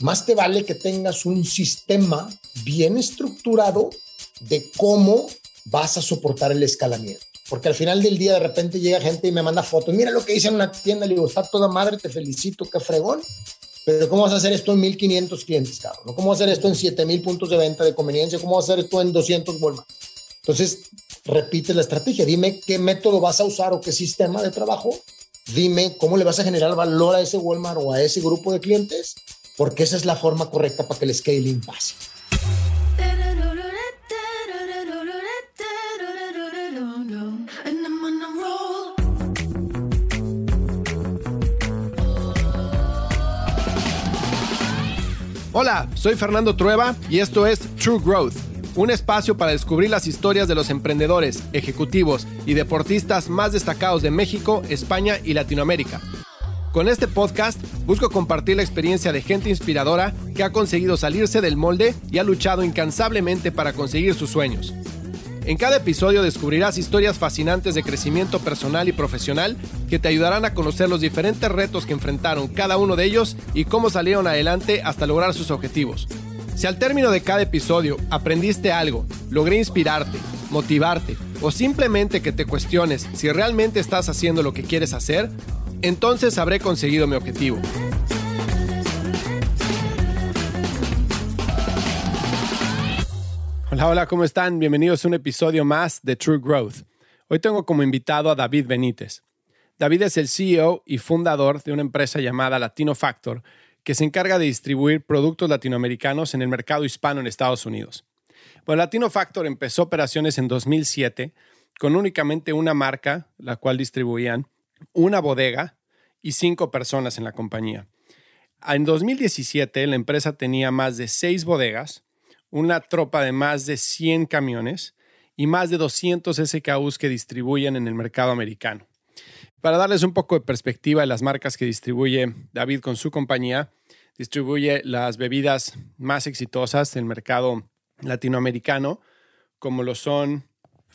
más te vale que tengas un sistema bien estructurado de cómo vas a soportar el escalamiento. Porque al final del día de repente llega gente y me manda fotos. Mira lo que hice en una tienda. Le digo, está toda madre, te felicito, qué fregón. Pero ¿cómo vas a hacer esto en 1500 clientes, cabrón? ¿Cómo vas a hacer esto en 7000 puntos de venta de conveniencia? ¿Cómo vas a hacer esto en 200 Walmart? Entonces, repite la estrategia. Dime qué método vas a usar o qué sistema de trabajo. Dime cómo le vas a generar valor a ese Walmart o a ese grupo de clientes, porque esa es la forma correcta para que el scaling pase. Hola, soy Fernando Trueba y esto es True Growth, un espacio para descubrir las historias de los emprendedores, ejecutivos y deportistas más destacados de México, España y Latinoamérica. Con este podcast busco compartir la experiencia de gente inspiradora que ha conseguido salirse del molde y ha luchado incansablemente para conseguir sus sueños. En cada episodio descubrirás historias fascinantes de crecimiento personal y profesional que te ayudarán a conocer los diferentes retos que enfrentaron cada uno de ellos y cómo salieron adelante hasta lograr sus objetivos. Si al término de cada episodio aprendiste algo, logré inspirarte, motivarte o simplemente que te cuestiones si realmente estás haciendo lo que quieres hacer, entonces habré conseguido mi objetivo. Hola, hola, ¿cómo están? Bienvenidos a un episodio más de True Growth. Hoy tengo como invitado a David Benítez. David es el CEO y fundador de una empresa llamada Latino Factor, que se encarga de distribuir productos latinoamericanos en el mercado hispano en Estados Unidos. Bueno, Latino Factor empezó operaciones en 2007 con únicamente una marca, la cual distribuían, una bodega y cinco personas en la compañía. En 2017 la empresa tenía más de seis bodegas, una tropa de más de 100 camiones y más de 200 SKUs que distribuyen en el mercado americano. Para darles un poco de perspectiva de las marcas que distribuye David con su compañía, distribuye las bebidas más exitosas del mercado latinoamericano, como lo son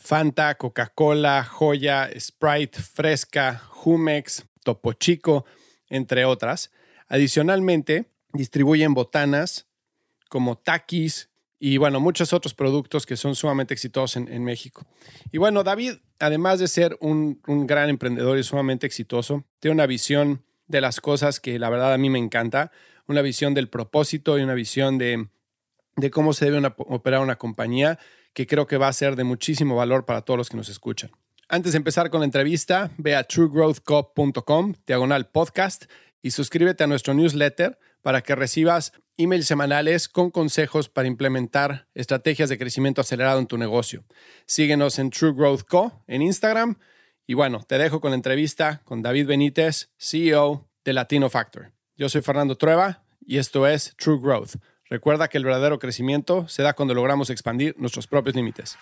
Fanta, Coca-Cola, Joya, Sprite, Fresca, Jumex, Topo Chico, entre otras. Adicionalmente, distribuyen botanas como Takis, y bueno, muchos otros productos que son sumamente exitosos en, México. Y bueno, David, además de ser un, gran emprendedor y sumamente exitoso, tiene una visión de las cosas que la verdad a mí me encanta, una visión del propósito y una visión de, cómo se debe operar una compañía que creo que va a ser de muchísimo valor para todos los que nos escuchan. Antes de empezar con la entrevista, ve a truegrowthco.com, diagonal podcast, y suscríbete a nuestro newsletter para que recibas emails semanales con consejos para implementar estrategias de crecimiento acelerado en tu negocio. Síguenos en True Growth Co. en Instagram. Y bueno, te dejo con la entrevista con David Benítez, CEO de Latino Factor. Yo soy Fernando Trueba y esto es True Growth. Recuerda que el verdadero crecimiento se da cuando logramos expandir nuestros propios límites.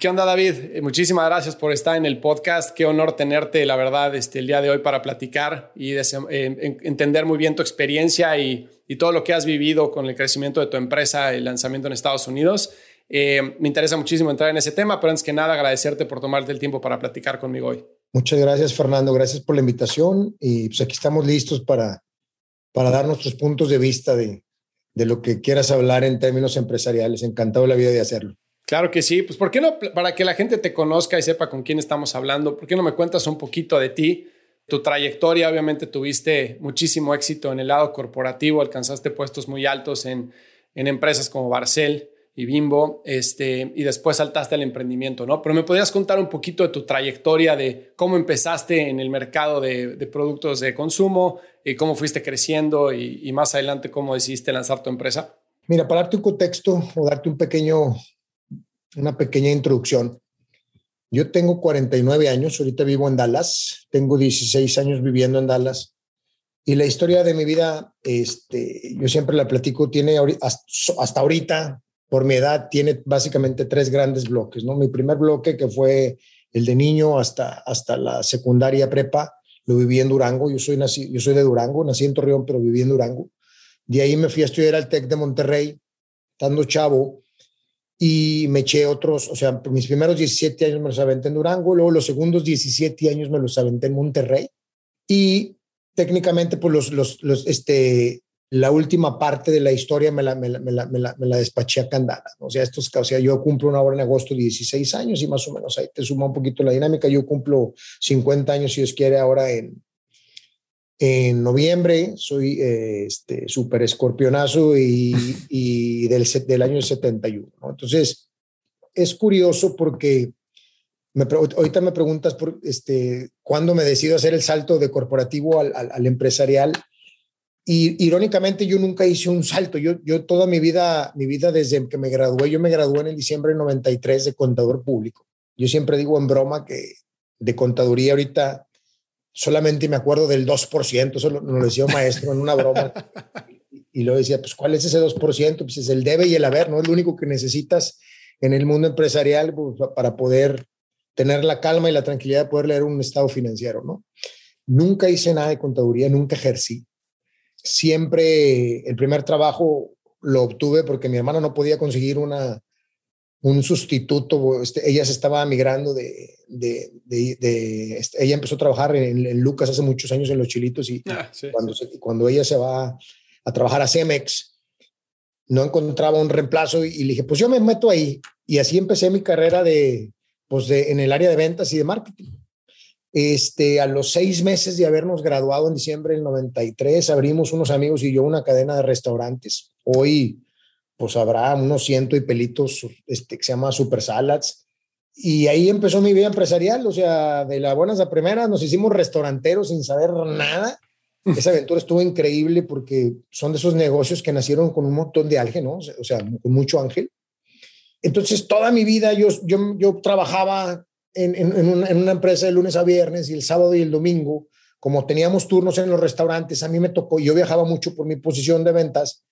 ¿Qué onda, David? Eh, muchísimas gracias por estar en el podcast. Qué honor tenerte, la verdad, este, el día de hoy para platicar y eh, entender muy bien tu experiencia y, todo lo que has vivido con el crecimiento de tu empresa, el lanzamiento en Estados Unidos. Eh, me interesa muchísimo entrar en ese tema, pero antes que nada, agradecerte por tomarte el tiempo para platicar conmigo hoy. Muchas gracias, Fernando. Gracias por la invitación y pues aquí estamos listos para, para dar nuestros puntos de vista de, de lo que quieras hablar en términos empresariales. Encantado la vida de hacerlo. Claro que sí. Pues, ¿por qué no? Para que la gente te conozca y sepa con quién estamos hablando, ¿por qué no me cuentas un poquito de ti? Tu trayectoria, obviamente tuviste muchísimo éxito en el lado corporativo, alcanzaste puestos muy altos en, en empresas como Barcel y Bimbo, este, y después saltaste al emprendimiento, ¿no? Pero me podrías contar un poquito de tu trayectoria, de cómo empezaste en el mercado de, productos de consumo y cómo fuiste creciendo y, y más adelante cómo decidiste lanzar tu empresa. Mira, para darte un contexto o darte un pequeño una pequeña introducción. Yo tengo 49 años, ahorita vivo en Dallas, tengo 16 años viviendo en Dallas y la historia de mi vida, este, yo siempre la platico, tiene hasta ahorita, por mi edad, tiene básicamente tres grandes bloques, ¿no? Mi primer bloque, que fue el de niño hasta, hasta la secundaria prepa, lo viví en Durango, yo soy, nací, yo soy de Durango, nací en Torreón, pero viví en Durango. De ahí me fui a estudiar al TEC de Monterrey, estando chavo, y me eché otros, o sea, mis primeros 17 años me los aventé en Durango, luego los segundos 17 años me los aventé en Monterrey y técnicamente pues los, los, los, este, la última parte de la historia me la, me la, me la, me la, despaché a Candala. O sea, estos, o sea, yo cumplo una hora en agosto 16 años y más o menos ahí te suma un poquito la dinámica. Yo cumplo 50 años, si Dios quiere, ahora en, en noviembre. Soy eh, este súper escorpionazo y, y del, del año 71. ¿no? Entonces, es curioso porque me, ahorita me preguntas por este, cuándo me decido hacer el salto de corporativo al, al empresarial y irónicamente yo nunca hice un salto. Yo, yo toda mi vida, mi vida desde que me gradué, yo me gradué en el diciembre de 93 de contador público. Yo siempre digo en broma que de contaduría ahorita solamente me acuerdo del 2%, eso lo, lo decía un maestro en una broma. Y luego decía, pues ¿cuál es ese 2%? Pues es el debe y el haber, no es lo único que necesitas en el mundo empresarial pues, para poder tener la calma y la tranquilidad de poder leer un estado financiero, ¿no? Nunca hice nada de contaduría, nunca ejercí siempre el primer trabajo lo obtuve porque mi hermana no podía conseguir una, un sustituto. Este, ella se estaba migrando de, de, de, de este, ella empezó a trabajar en, en, Lucas hace muchos años en Los Chilitos y ah, sí. cuando, se, cuando ella se va a trabajar a Cemex, no encontraba un reemplazo y, y, le dije, pues yo me meto ahí. Y así empecé mi carrera de, pues de, en el área de ventas y de marketing. Este, a los seis meses de habernos graduado en diciembre del 93, abrimos unos amigos y yo una cadena de restaurantes. Hoy, pues habrá unos ciento y pelitos este, que se llama Super Salads. Y ahí empezó mi vida empresarial, o sea, de las buenas a primeras nos hicimos restauranteros sin saber nada. Esa aventura estuvo increíble porque son de esos negocios que nacieron con un montón de ángel, ¿no? O sea, con mucho ángel. Entonces, toda mi vida yo, yo, yo trabajaba en, en, una, en, una, empresa de lunes a viernes y el sábado y el domingo, como teníamos turnos en los restaurantes, a mí me tocó, yo viajaba mucho por mi posición de ventas,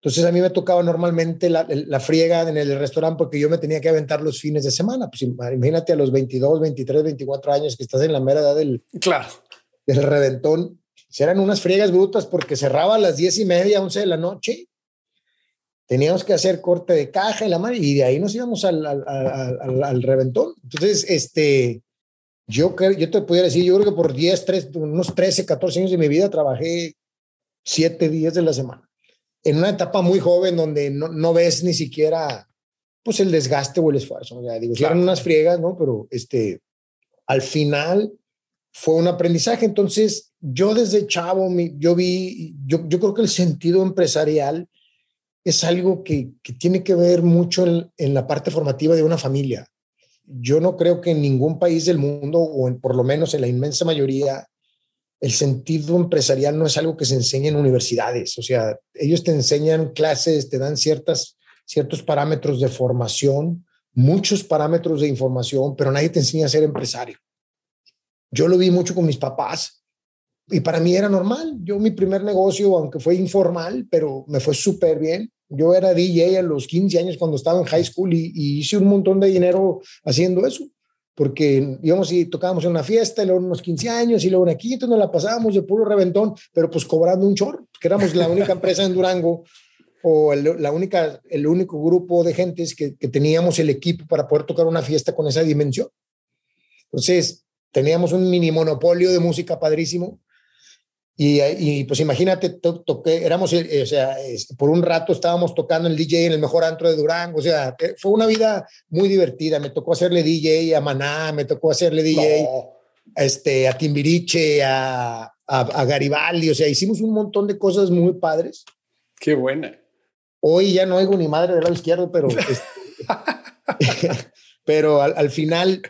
entonces a mí me tocaba normalmente la, la friega en el restaurante porque yo me tenía que aventar los fines de semana. Pues imagínate a los 22, 23, 24 años que estás en la mera edad del, claro. del reventón. Eran unas friegas brutas porque cerraba a las 10 y media, 11 de la noche teníamos que hacer corte de caja y la madre, y de ahí nos íbamos al, al, al, al, reventón. Entonces, este, yo, yo te pudiera decir, yo creo que por 10, 3, unos 13, 14 años de mi vida trabajé 7 días de la semana. En una etapa muy joven donde no, no ves ni siquiera pues el desgaste o el esfuerzo. O sea, digo, claro. eran unas friegas, ¿no? Pero este, al final fue un aprendizaje. Entonces, yo desde chavo, yo vi, yo, yo creo que el sentido empresarial es algo que, que tiene que ver mucho en, en, la parte formativa de una familia. Yo no creo que en ningún país del mundo, o por lo menos en la inmensa mayoría, el sentido empresarial no es algo que se enseña en universidades. O sea, ellos te enseñan clases, te dan ciertas, ciertos parámetros de formación, muchos parámetros de información, pero nadie te enseña a ser empresario. Yo lo vi mucho con mis papás y para mí era normal. Yo mi primer negocio, aunque fue informal, pero me fue súper bien. Yo era DJ a los 15 años cuando estaba en high school y, y, hice un montón de dinero haciendo eso, porque íbamos y tocábamos en una fiesta, y luego unos 15 años y luego una quinta, nos la pasábamos de puro reventón, pero pues cobrando un chorro, que éramos la única empresa en Durango o el, la única, el único grupo de gentes que, que teníamos el equipo para poder tocar una fiesta con esa dimensión. Entonces, teníamos un mini monopolio de música padrísimo y, y, pues imagínate, to, toqué, éramos, eh, o sea, por un rato estábamos tocando el DJ en el mejor antro de Durango, o sea, fue una vida muy divertida. Me tocó hacerle DJ a Maná, me tocó hacerle DJ no. este, a Timbiriche, a, a, a, Garibaldi, o sea, hicimos un montón de cosas muy padres. Qué buena. Hoy ya no oigo ni madre del lado izquierdo, pero, este, pero al, al final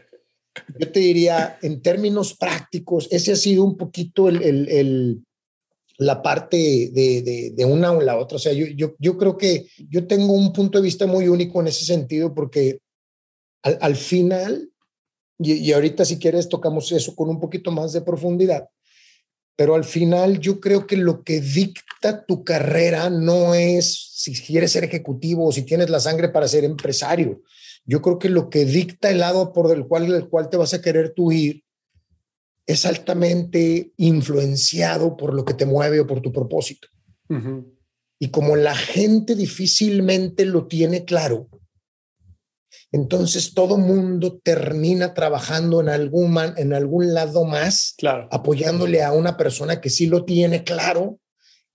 yo te diría, en términos prácticos, ese ha sido un poquito el, el, el la parte de, de, de, una o la otra. O sea, yo, yo, yo creo que yo tengo un punto de vista muy único en ese sentido porque al, al final, y, y, ahorita si quieres tocamos eso con un poquito más de profundidad, pero al final yo creo que lo que dicta tu carrera no es si quieres ser ejecutivo o si tienes la sangre para ser empresario yo creo que lo que dicta el lado por el cual, el cual te vas a querer tú ir es altamente influenciado por lo que te mueve o por tu propósito. Uh -huh. Y como la gente difícilmente lo tiene claro, entonces todo mundo termina trabajando en algún, en algún lado más, claro. apoyándole a una persona que sí lo tiene claro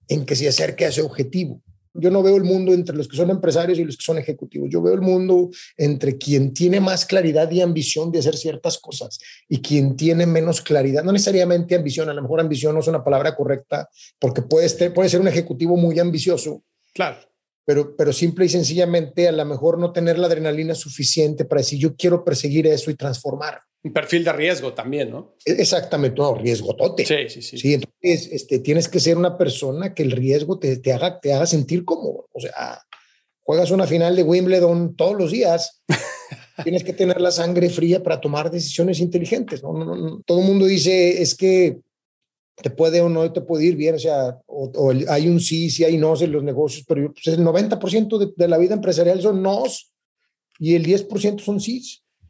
en que se acerque a ese objetivo. Yo no veo el mundo entre los que son empresarios y los que son ejecutivos. Yo veo el mundo entre quien tiene más claridad y ambición de hacer ciertas cosas y quien tiene menos claridad. No necesariamente ambición, a lo mejor ambición no es una palabra correcta porque puede, ser, puede ser un ejecutivo muy ambicioso. Claro. Pero, pero simple y sencillamente a lo mejor no tener la adrenalina suficiente para decir yo quiero perseguir eso y transformar. Un perfil de riesgo también, ¿no? E-, exactamente, no, riesgo tote. Sí, sí, sí. Sí, entonces este, tienes que ser una persona que el riesgo te, te, haga, te haga sentir como, o sea, juegas una final de Wimbledon todos los días, tienes que tener la sangre fría para tomar decisiones inteligentes. ¿no? No, no, todo el mundo dice, es que te puede o no te puede ir bien, o sea, o, o hay un sí, sí hay no en los negocios, pero pues el 90% de, de la vida empresarial son nos y el 10% son sí.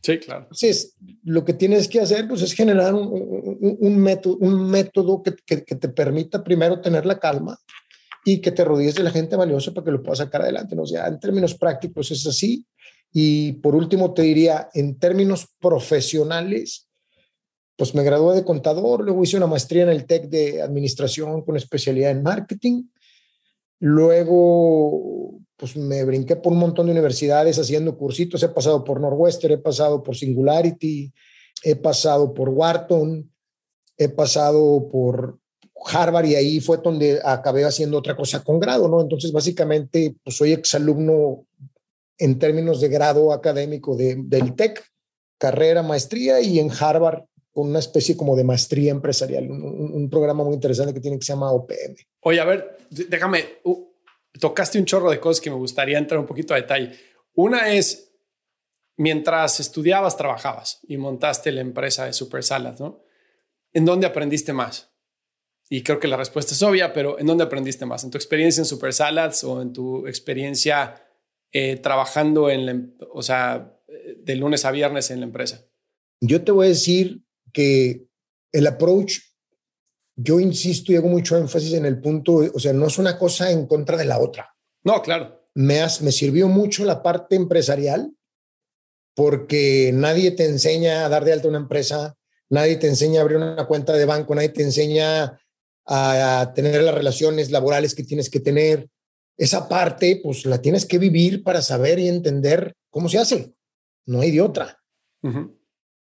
Sí, claro. Entonces, lo que tienes que hacer pues, es generar un, un, un método, un método que, que, que, te permita primero tener la calma y que te rodees de la gente valiosa para que lo puedas sacar adelante. ¿no? O sea, en términos prácticos es así. Y por último, te diría, en términos profesionales, pues me gradué de contador, luego hice una maestría en el TEC de administración con especialidad en marketing. Luego pues me brinqué por un montón de universidades haciendo cursitos. He pasado por Northwestern, he pasado por Singularity, he pasado por Wharton, he pasado por Harvard y ahí fue donde acabé haciendo otra cosa con grado, ¿no? Entonces, básicamente, pues soy exalumno en términos de grado académico de, del TEC, carrera, maestría y en Harvard con una especie como de maestría empresarial, un, un, programa muy interesante que tiene que se llama OPM. Oye, a ver, déjame, uh, tocaste un chorro de cosas que me gustaría entrar un poquito a detalle. Una es, mientras estudiabas, trabajabas y montaste la empresa de Super Salad, ¿no? ¿En dónde aprendiste más? Y creo que la respuesta es obvia, pero ¿en dónde aprendiste más? ¿En tu experiencia en Super Salads o en tu experiencia eh, trabajando en la, em, o sea, de lunes a viernes en la empresa? Yo te voy a decir que el approach yo insisto y hago mucho énfasis en el punto, o sea, no es una cosa en contra de la otra. No, claro. Me, has, me sirvió mucho la parte empresarial porque nadie te enseña a dar de alta una empresa, nadie te enseña a abrir una cuenta de banco, nadie te enseña a, a tener las relaciones laborales que tienes que tener. Esa parte, pues la tienes que vivir para saber y entender cómo se hace. No hay de otra. Uh -huh.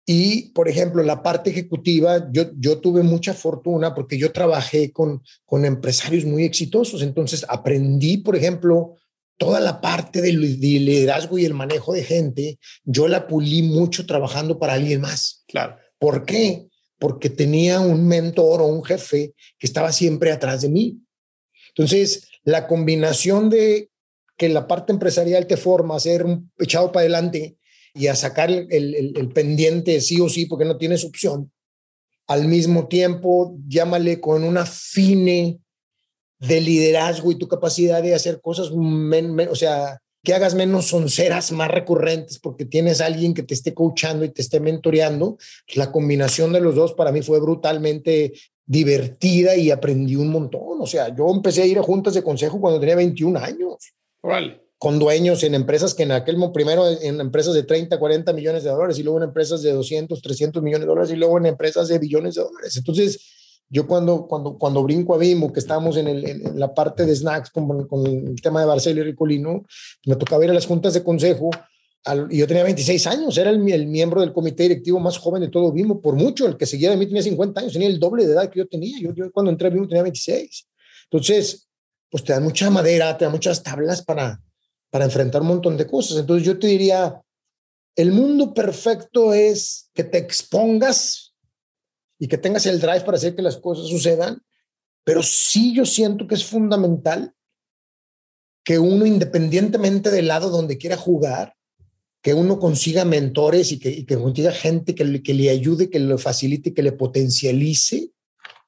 Y, por ejemplo, la parte ejecutiva, yo, yo tuve mucha fortuna porque yo trabajé con, con empresarios muy exitosos. Entonces, aprendí, por ejemplo, toda la parte del de liderazgo y el manejo de gente, yo la pulí mucho trabajando para alguien más. Claro. ¿Por qué? Porque tenía un mentor o un jefe que estaba siempre atrás de mí. Entonces, la combinación de que la parte empresarial te forma a ser un echado para adelante y a sacar el, el, pendiente sí o sí porque no tienes opción. Al mismo tiempo, llámale con una fine de liderazgo y tu capacidad de hacer cosas, men, o sea, que hagas menos sonceras más recurrentes porque tienes alguien que te esté coachando y te esté mentoreando. La combinación de los dos para mí fue brutalmente divertida y aprendí un montón. O sea, yo empecé a ir a juntas de consejo cuando tenía 21 años. Vale con dueños en empresas que en aquel primero en empresas de 30, 40 millones de dólares y luego en empresas de 200, 300 millones de dólares y luego en empresas de billones de dólares. Entonces, yo cuando, cuando, cuando brinco a Bimbo, que estábamos en, el, en la parte de snacks con, con, el tema de Barcelona y Ricolino, me tocaba ir a las juntas de consejo y yo tenía 26 años, era el, el, miembro del comité directivo más joven de todo Bimbo, por mucho, el que seguía de mí tenía 50 años, tenía el doble de edad que yo tenía, yo, yo cuando entré a Bimbo tenía 26. Entonces, pues te dan mucha madera, te dan muchas tablas para, para enfrentar un montón de cosas. Entonces yo te diría, el mundo perfecto es que te expongas y que tengas el drive para hacer que las cosas sucedan, pero sí yo siento que es fundamental que uno, independientemente del lado donde quiera jugar, que uno consiga mentores y que, y consiga gente que le, que le ayude, que lo facilite, que le potencialice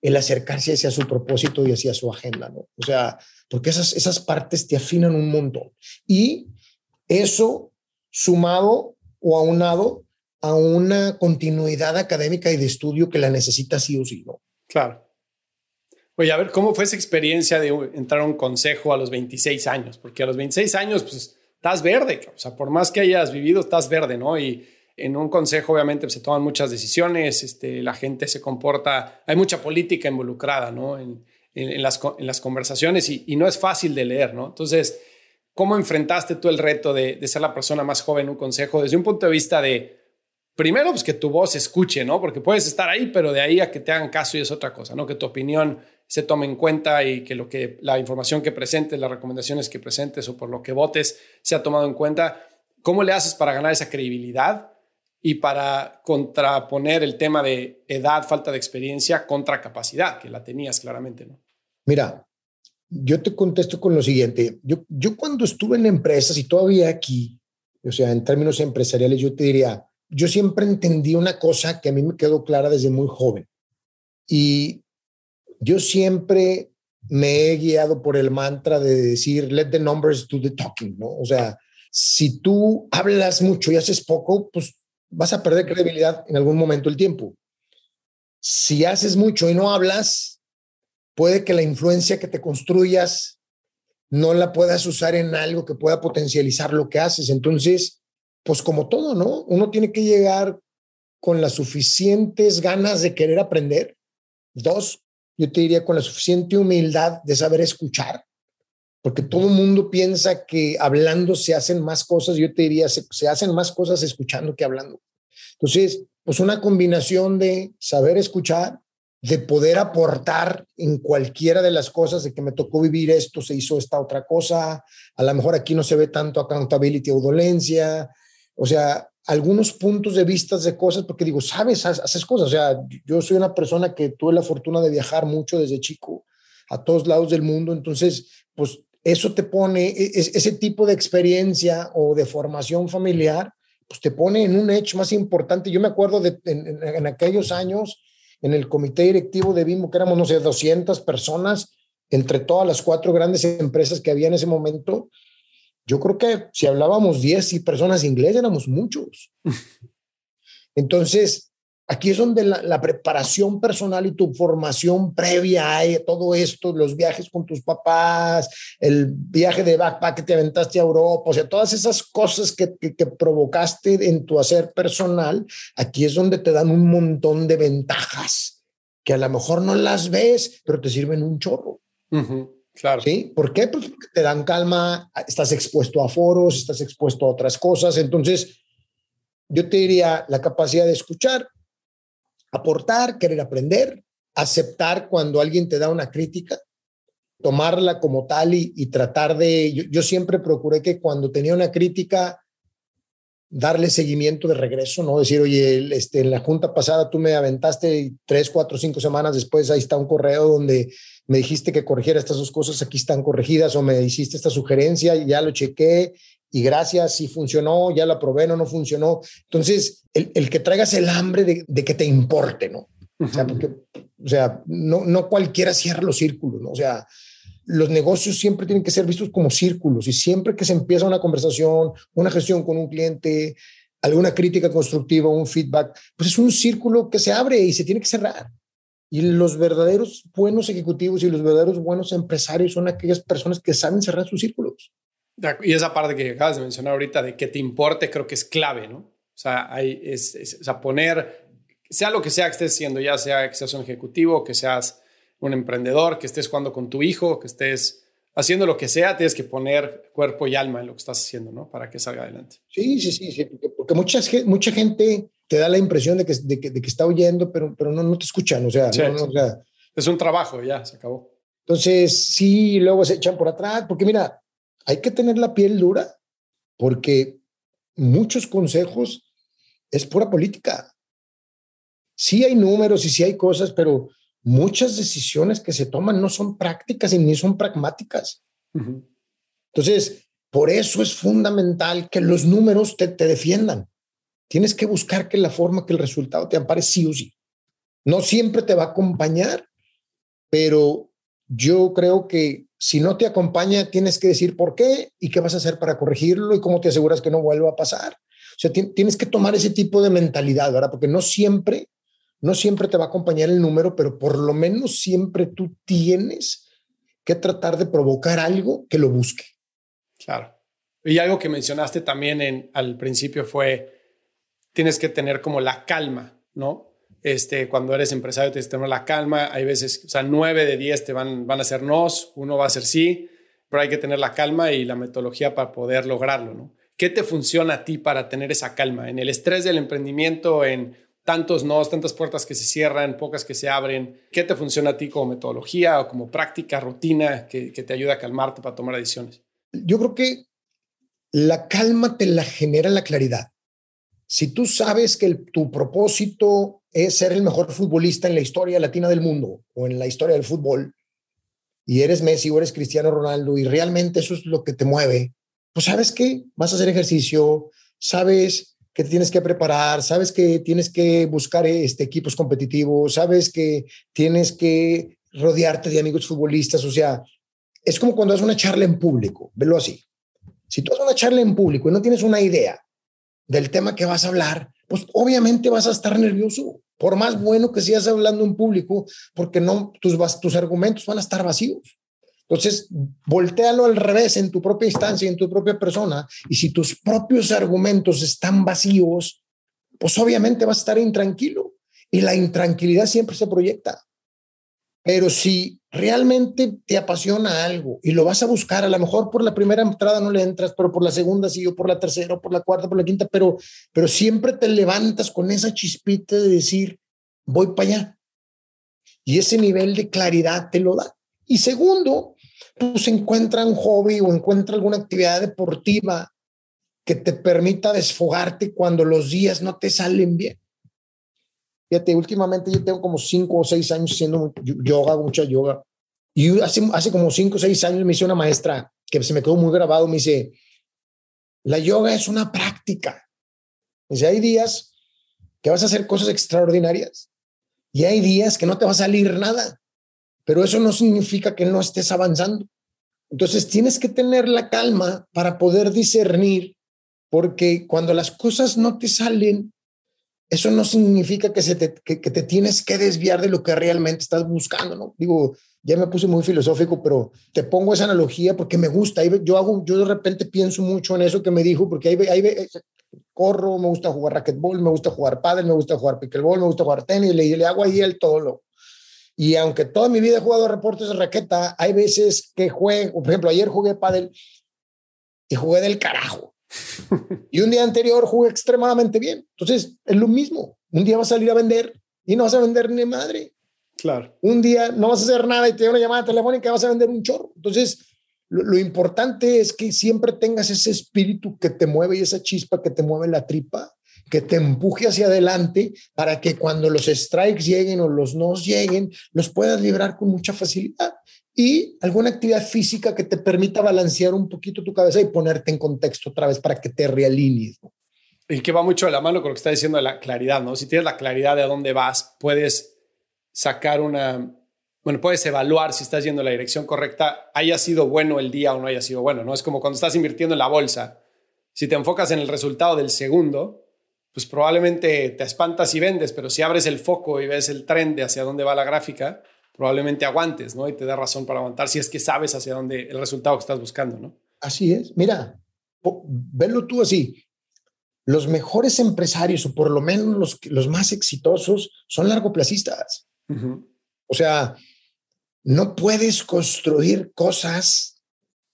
el acercarse hacia su propósito y hacia su agenda, ¿no? O sea, porque esas, esas partes te afinan un montón. Y eso sumado o aunado a una continuidad académica y de estudio que la necesita sí o sí. Claro. Oye, a ver, ¿cómo fue esa experiencia de entrar a un consejo a los 26 años? Porque a los 26 años, pues, estás verde. O sea, por más que hayas vivido, estás verde, ¿no? Y en un consejo, obviamente, se toman muchas decisiones, este, la gente se comporta, hay mucha política involucrada, ¿no? En, las, en las, conversaciones y, no es fácil de leer, ¿no? Entonces, ¿cómo enfrentaste tú el reto de, de ser la persona más joven? Un consejo desde un punto de vista de, primero, pues que tu voz se escuche, ¿no? Porque puedes estar ahí, pero de ahí a que te hagan caso y es otra cosa, ¿no? Que tu opinión se tome en cuenta y que, lo que la información que presentes, las recomendaciones que presentes o por lo que votes sea tomado en cuenta. ¿Cómo le haces para ganar esa credibilidad y para contraponer el tema de edad, falta de experiencia contra capacidad, que la tenías claramente, ¿no? Mira, yo te contesto con lo siguiente. Yo, yo cuando estuve en empresas y todavía aquí, o sea, en términos empresariales, yo te diría, yo siempre entendí una cosa que a mí me quedó clara desde muy joven. Y yo siempre me he guiado por el mantra de decir, let the numbers do the talking, ¿no? O sea, si tú hablas mucho y haces poco, pues vas a perder credibilidad en algún momento del tiempo. Si haces mucho y no hablas, puede que la influencia que te construyas no la puedas usar en algo que pueda potencializar lo que haces. Entonces, pues como todo, ¿no? Uno tiene que llegar con las suficientes ganas de querer aprender. Dos, yo te diría con la suficiente humildad de saber escuchar, porque todo mundo piensa que hablando se hacen más cosas. Yo te diría, se, se hacen más cosas escuchando que hablando. Entonces, pues una combinación de saber escuchar, de poder aportar en cualquiera de las cosas, de que me tocó vivir esto, se hizo esta otra cosa, a lo mejor aquí no se ve tanto accountability o dolencia, o sea, algunos puntos de vista de cosas, porque digo, sabes, haces cosas, o sea, yo soy una persona que tuve la fortuna de viajar mucho desde chico a todos lados del mundo, entonces, pues eso te pone, e, ese tipo de experiencia o de formación familiar, pues te pone en un hecho más importante. Yo me acuerdo de en, aquellos años, en el comité directivo de Bimbo, que éramos, no sé, 200 personas entre todas las cuatro grandes empresas que había en ese momento, yo creo que si hablábamos 10 personas inglés, éramos muchos. Entonces, aquí es donde la, preparación personal y tu formación previa a todo esto, los viajes con tus papás, el viaje de backpack que te aventaste a Europa, o sea, todas esas cosas que, que, provocaste en tu hacer personal, aquí es donde te dan un montón de ventajas que a lo mejor no las ves, pero te sirven un chorro. Claro. ¿Sí? ¿Por qué? Pues porque te dan calma, estás expuesto a foros, estás expuesto a otras cosas. Entonces, yo te diría la capacidad de escuchar, aportar, querer aprender, aceptar cuando alguien te da una crítica, tomarla como tal y, tratar de, yo, siempre procuré que cuando tenía una crítica, darle seguimiento de regreso, ¿no? Decir, oye, este, en la junta pasada tú me aventaste tres, cuatro, cinco semanas después, ahí está un correo donde me dijiste que corrigiera estas dos cosas, aquí están corregidas, o me hiciste esta sugerencia, y ya lo chequé, y gracias, si funcionó, ya lo probé, no, no funcionó. Entonces, el, el que traigas el hambre de, de, que te importe, ¿no? O sea, porque, o sea, no, no cualquiera cierra los círculos, ¿no? O sea, los negocios siempre tienen que ser vistos como círculos y siempre que se empieza una conversación, una gestión con un cliente, alguna crítica constructiva, un feedback, pues es un círculo que se abre y se tiene que cerrar. Y los verdaderos buenos ejecutivos y los verdaderos buenos empresarios son aquellas personas que saben cerrar sus círculos. Y esa parte que acabas de mencionar ahorita de que te importe, creo que es clave, ¿no? O sea, hay, es, o sea, poner, sea lo que sea que estés haciendo, ya sea que seas un ejecutivo, que seas un emprendedor, que estés jugando con tu hijo, que estés haciendo lo que sea, tienes que poner cuerpo y alma en lo que estás haciendo, ¿no? Para que salga adelante. Sí, sí, sí, sí porque, mucha, mucha gente te da la impresión de que, de que, de que está oyendo, pero, pero no, no te escuchan, o sea, no, o sea, es un trabajo, ya, se acabó. Entonces, sí, luego se echan por atrás, porque mira, hay que tener la piel dura, porque muchos consejos es pura política. Sí hay números y sí hay cosas, pero muchas decisiones que se toman no son prácticas y ni son pragmáticas. Entonces, por eso es fundamental que los números te, te defiendan. Tienes que buscar que la forma, que el resultado te ampare sí o sí. No siempre te va a acompañar, pero yo creo que si no te acompaña, tienes que decir por qué y qué vas a hacer para corregirlo y cómo te aseguras que no vuelva a pasar. O sea, tienes que tomar ese tipo de mentalidad, ¿verdad? Porque no siempre, no siempre te va a acompañar el número, pero por lo menos siempre tú tienes que tratar de provocar algo que lo busque. Claro. Y algo que mencionaste también en, al principio fue tienes que tener como la calma, ¿no? Este, cuando eres empresario tienes que tener la calma. Hay veces, o sea, nueve de diez te van, van a ser nos, uno va a ser sí, pero hay que tener la calma y la metodología para poder lograrlo, ¿no? ¿Qué te funciona a ti para tener esa calma? En el estrés del emprendimiento, en tantos nos, tantas puertas que se cierran, pocas que se abren. ¿Qué te funciona a ti como metodología o como práctica, rutina que, que te ayuda a calmarte para tomar decisiones? Yo creo que la calma te la genera la claridad. Si tú sabes que tu propósito es ser el mejor futbolista en la historia latina del mundo o en la historia del fútbol, y eres Messi o eres Cristiano Ronaldo y realmente eso es lo que te mueve, pues sabes que vas a hacer ejercicio, sabes que tienes que preparar, sabes que tienes que buscar este, equipos competitivos, sabes que tienes que rodearte de amigos futbolistas, o sea, es como cuando haces una charla en público, velo así. Si tú haces una charla en público y no tienes una idea del tema que vas a hablar, pues obviamente vas a estar nervioso, por más bueno que seas hablando en público, porque no tus, tus argumentos van a estar vacíos. Entonces, voltealo al revés en tu propia instancia, en tu propia persona, y si tus propios argumentos están vacíos, pues obviamente vas a estar intranquilo y la intranquilidad siempre se proyecta. Pero si realmente te apasiona algo y lo vas a buscar, a lo mejor por la primera entrada no le entras, pero por la segunda sí, o por la tercera, o por la cuarta, por la quinta, pero, pero siempre te levantas con esa chispita de decir, voy para allá. Y ese nivel de claridad te lo da. Y segundo, pues encuentra un hobby o encuentra alguna actividad deportiva que te permita desfogarte cuando los días no te salen bien. Fíjate, últimamente yo tengo como cinco o seis años haciendo yoga, mucha yoga. Y hace, hace como cinco o seis años me hizo una maestra que se me quedó muy grabado, me dice, la yoga es una práctica. Dice, hay días que vas a hacer cosas extraordinarias y hay días que no te va a salir nada pero eso no significa que no estés avanzando. Entonces tienes que tener la calma para poder discernir, porque cuando las cosas no te salen, eso no significa que, se te, te tienes que desviar de lo que realmente estás buscando, ¿no? Digo, ya me puse muy filosófico, pero te pongo esa analogía porque me gusta. Yo hago, yo de repente pienso mucho en eso que me dijo, porque ahí, ahí corro, me gusta jugar racquetball, me gusta jugar pádel, me gusta jugar pickleball, me gusta jugar tenis, le, le hago ahí el todo lo, y aunque toda mi vida he jugado reportes de raqueta, hay veces que juego, por ejemplo, ayer jugué pádel y jugué del carajo. Y un día anterior jugué extremadamente bien. Entonces, es lo mismo. Un día vas a salir a vender y no vas a vender ni madre. Claro. Un día no vas a hacer nada y te da una llamada telefónica y vas a vender un chorro. Entonces, lo, lo, importante es que siempre tengas ese espíritu que te mueve y esa chispa que te mueve la tripa que te empuje hacia adelante para que cuando los strikes lleguen o los nos lleguen, los puedas librar con mucha facilidad. Y alguna actividad física que te permita balancear un poquito tu cabeza y ponerte en contexto otra vez para que te realinees. Y que va mucho de la mano con lo que está diciendo de la claridad, ¿no? Si tienes la claridad de a dónde vas, puedes sacar una, bueno, puedes evaluar si estás yendo en la dirección correcta, haya sido bueno el día o no haya sido bueno, ¿no? Es como cuando estás invirtiendo en la bolsa. Si te enfocas en el resultado del segundo, pues probablemente te espantas y vendes, pero si abres el foco y ves el tren de hacia dónde va la gráfica, probablemente aguantes, ¿no? Y te da razón para aguantar si es que sabes hacia dónde el resultado que estás buscando, ¿no? Así es. Mira, velo tú así. Los mejores empresarios, o por lo menos los, los más exitosos, son largoplacistas. O sea, no puedes construir cosas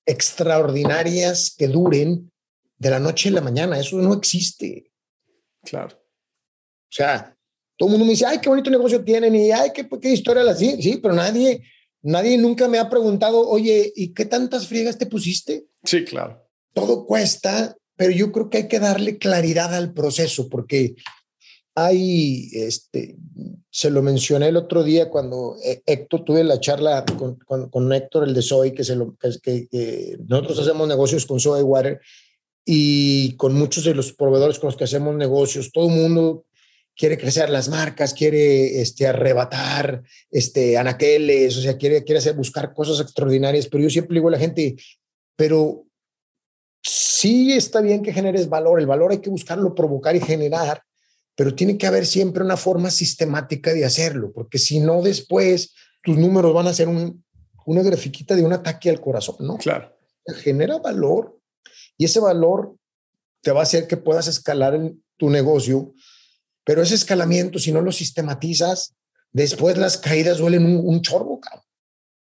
extraordinarias que duren de la noche a la mañana. Eso no existe. Claro. O sea, todo el mundo me dice, ay, qué bonito negocio tienen y ay, qué, qué historia la sí, sí, pero nadie, nadie nunca me ha preguntado, oye, ¿y qué tantas friegas te pusiste? Sí, claro. Todo cuesta, pero yo creo que hay que darle claridad al proceso porque hay, este, se lo mencioné el otro día cuando eh, Héctor, tuve la charla con, con, Héctor, el de Soy, que, se lo, que, que, nosotros hacemos negocios con Soy Water y con muchos de los proveedores con los que hacemos negocios, todo el mundo quiere crecer las marcas, quiere este, arrebatar este, anaqueles, o sea, quiere, quiere hacer, buscar cosas extraordinarias, pero yo siempre digo a la gente, pero sí está bien que generes valor, el valor hay que buscarlo, provocar y generar, pero tiene que haber siempre una forma sistemática de hacerlo, porque si no después tus números van a ser un, una grafiquita de un ataque al corazón, ¿no? Claro. Genera valor, y ese valor te va a hacer que puedas escalar en tu negocio, Pero ese escalamiento, si no lo sistematizas, después las caídas duelen un, un chorro, cabrón.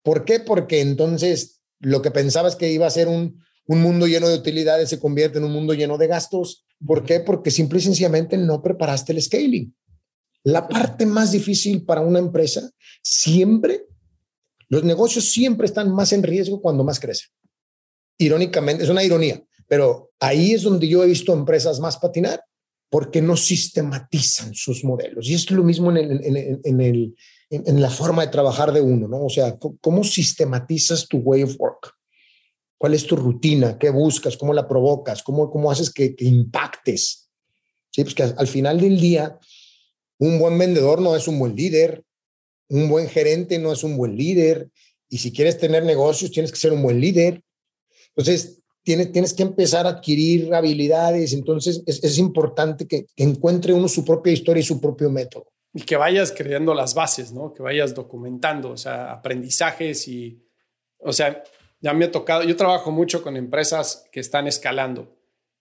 ¿Por qué? Porque entonces lo que pensabas que iba a ser un, un mundo lleno de utilidades se convierte en un mundo lleno de gastos. ¿Por qué? Porque simple y sencillamente no preparaste el scaling. La parte más difícil para una empresa siempre, los negocios siempre están más en riesgo cuando más crecen. Irónicamente, es una ironía, pero ahí es donde yo he visto empresas más patinar porque no sistematizan sus modelos. Y es lo mismo en, el, en, el, en, la forma de trabajar de uno, ¿no? O sea, ¿cómo sistematizas tu way of work? ¿Cuál es tu rutina? ¿Qué buscas? ¿Cómo la provocas? ¿Cómo, cómo haces que, que impactes? Sí, pues que al final del día, un buen vendedor no es un buen líder, un buen gerente no es un buen líder, y si quieres tener negocios, tienes que ser un buen líder. Entonces, tienes, tienes que empezar a adquirir habilidades, entonces es, importante que, que, encuentre uno su propia historia y su propio método. Y que vayas creando las bases, ¿no? Que vayas documentando, o sea, aprendizajes y, o sea, ya me ha tocado, yo trabajo mucho con empresas que están escalando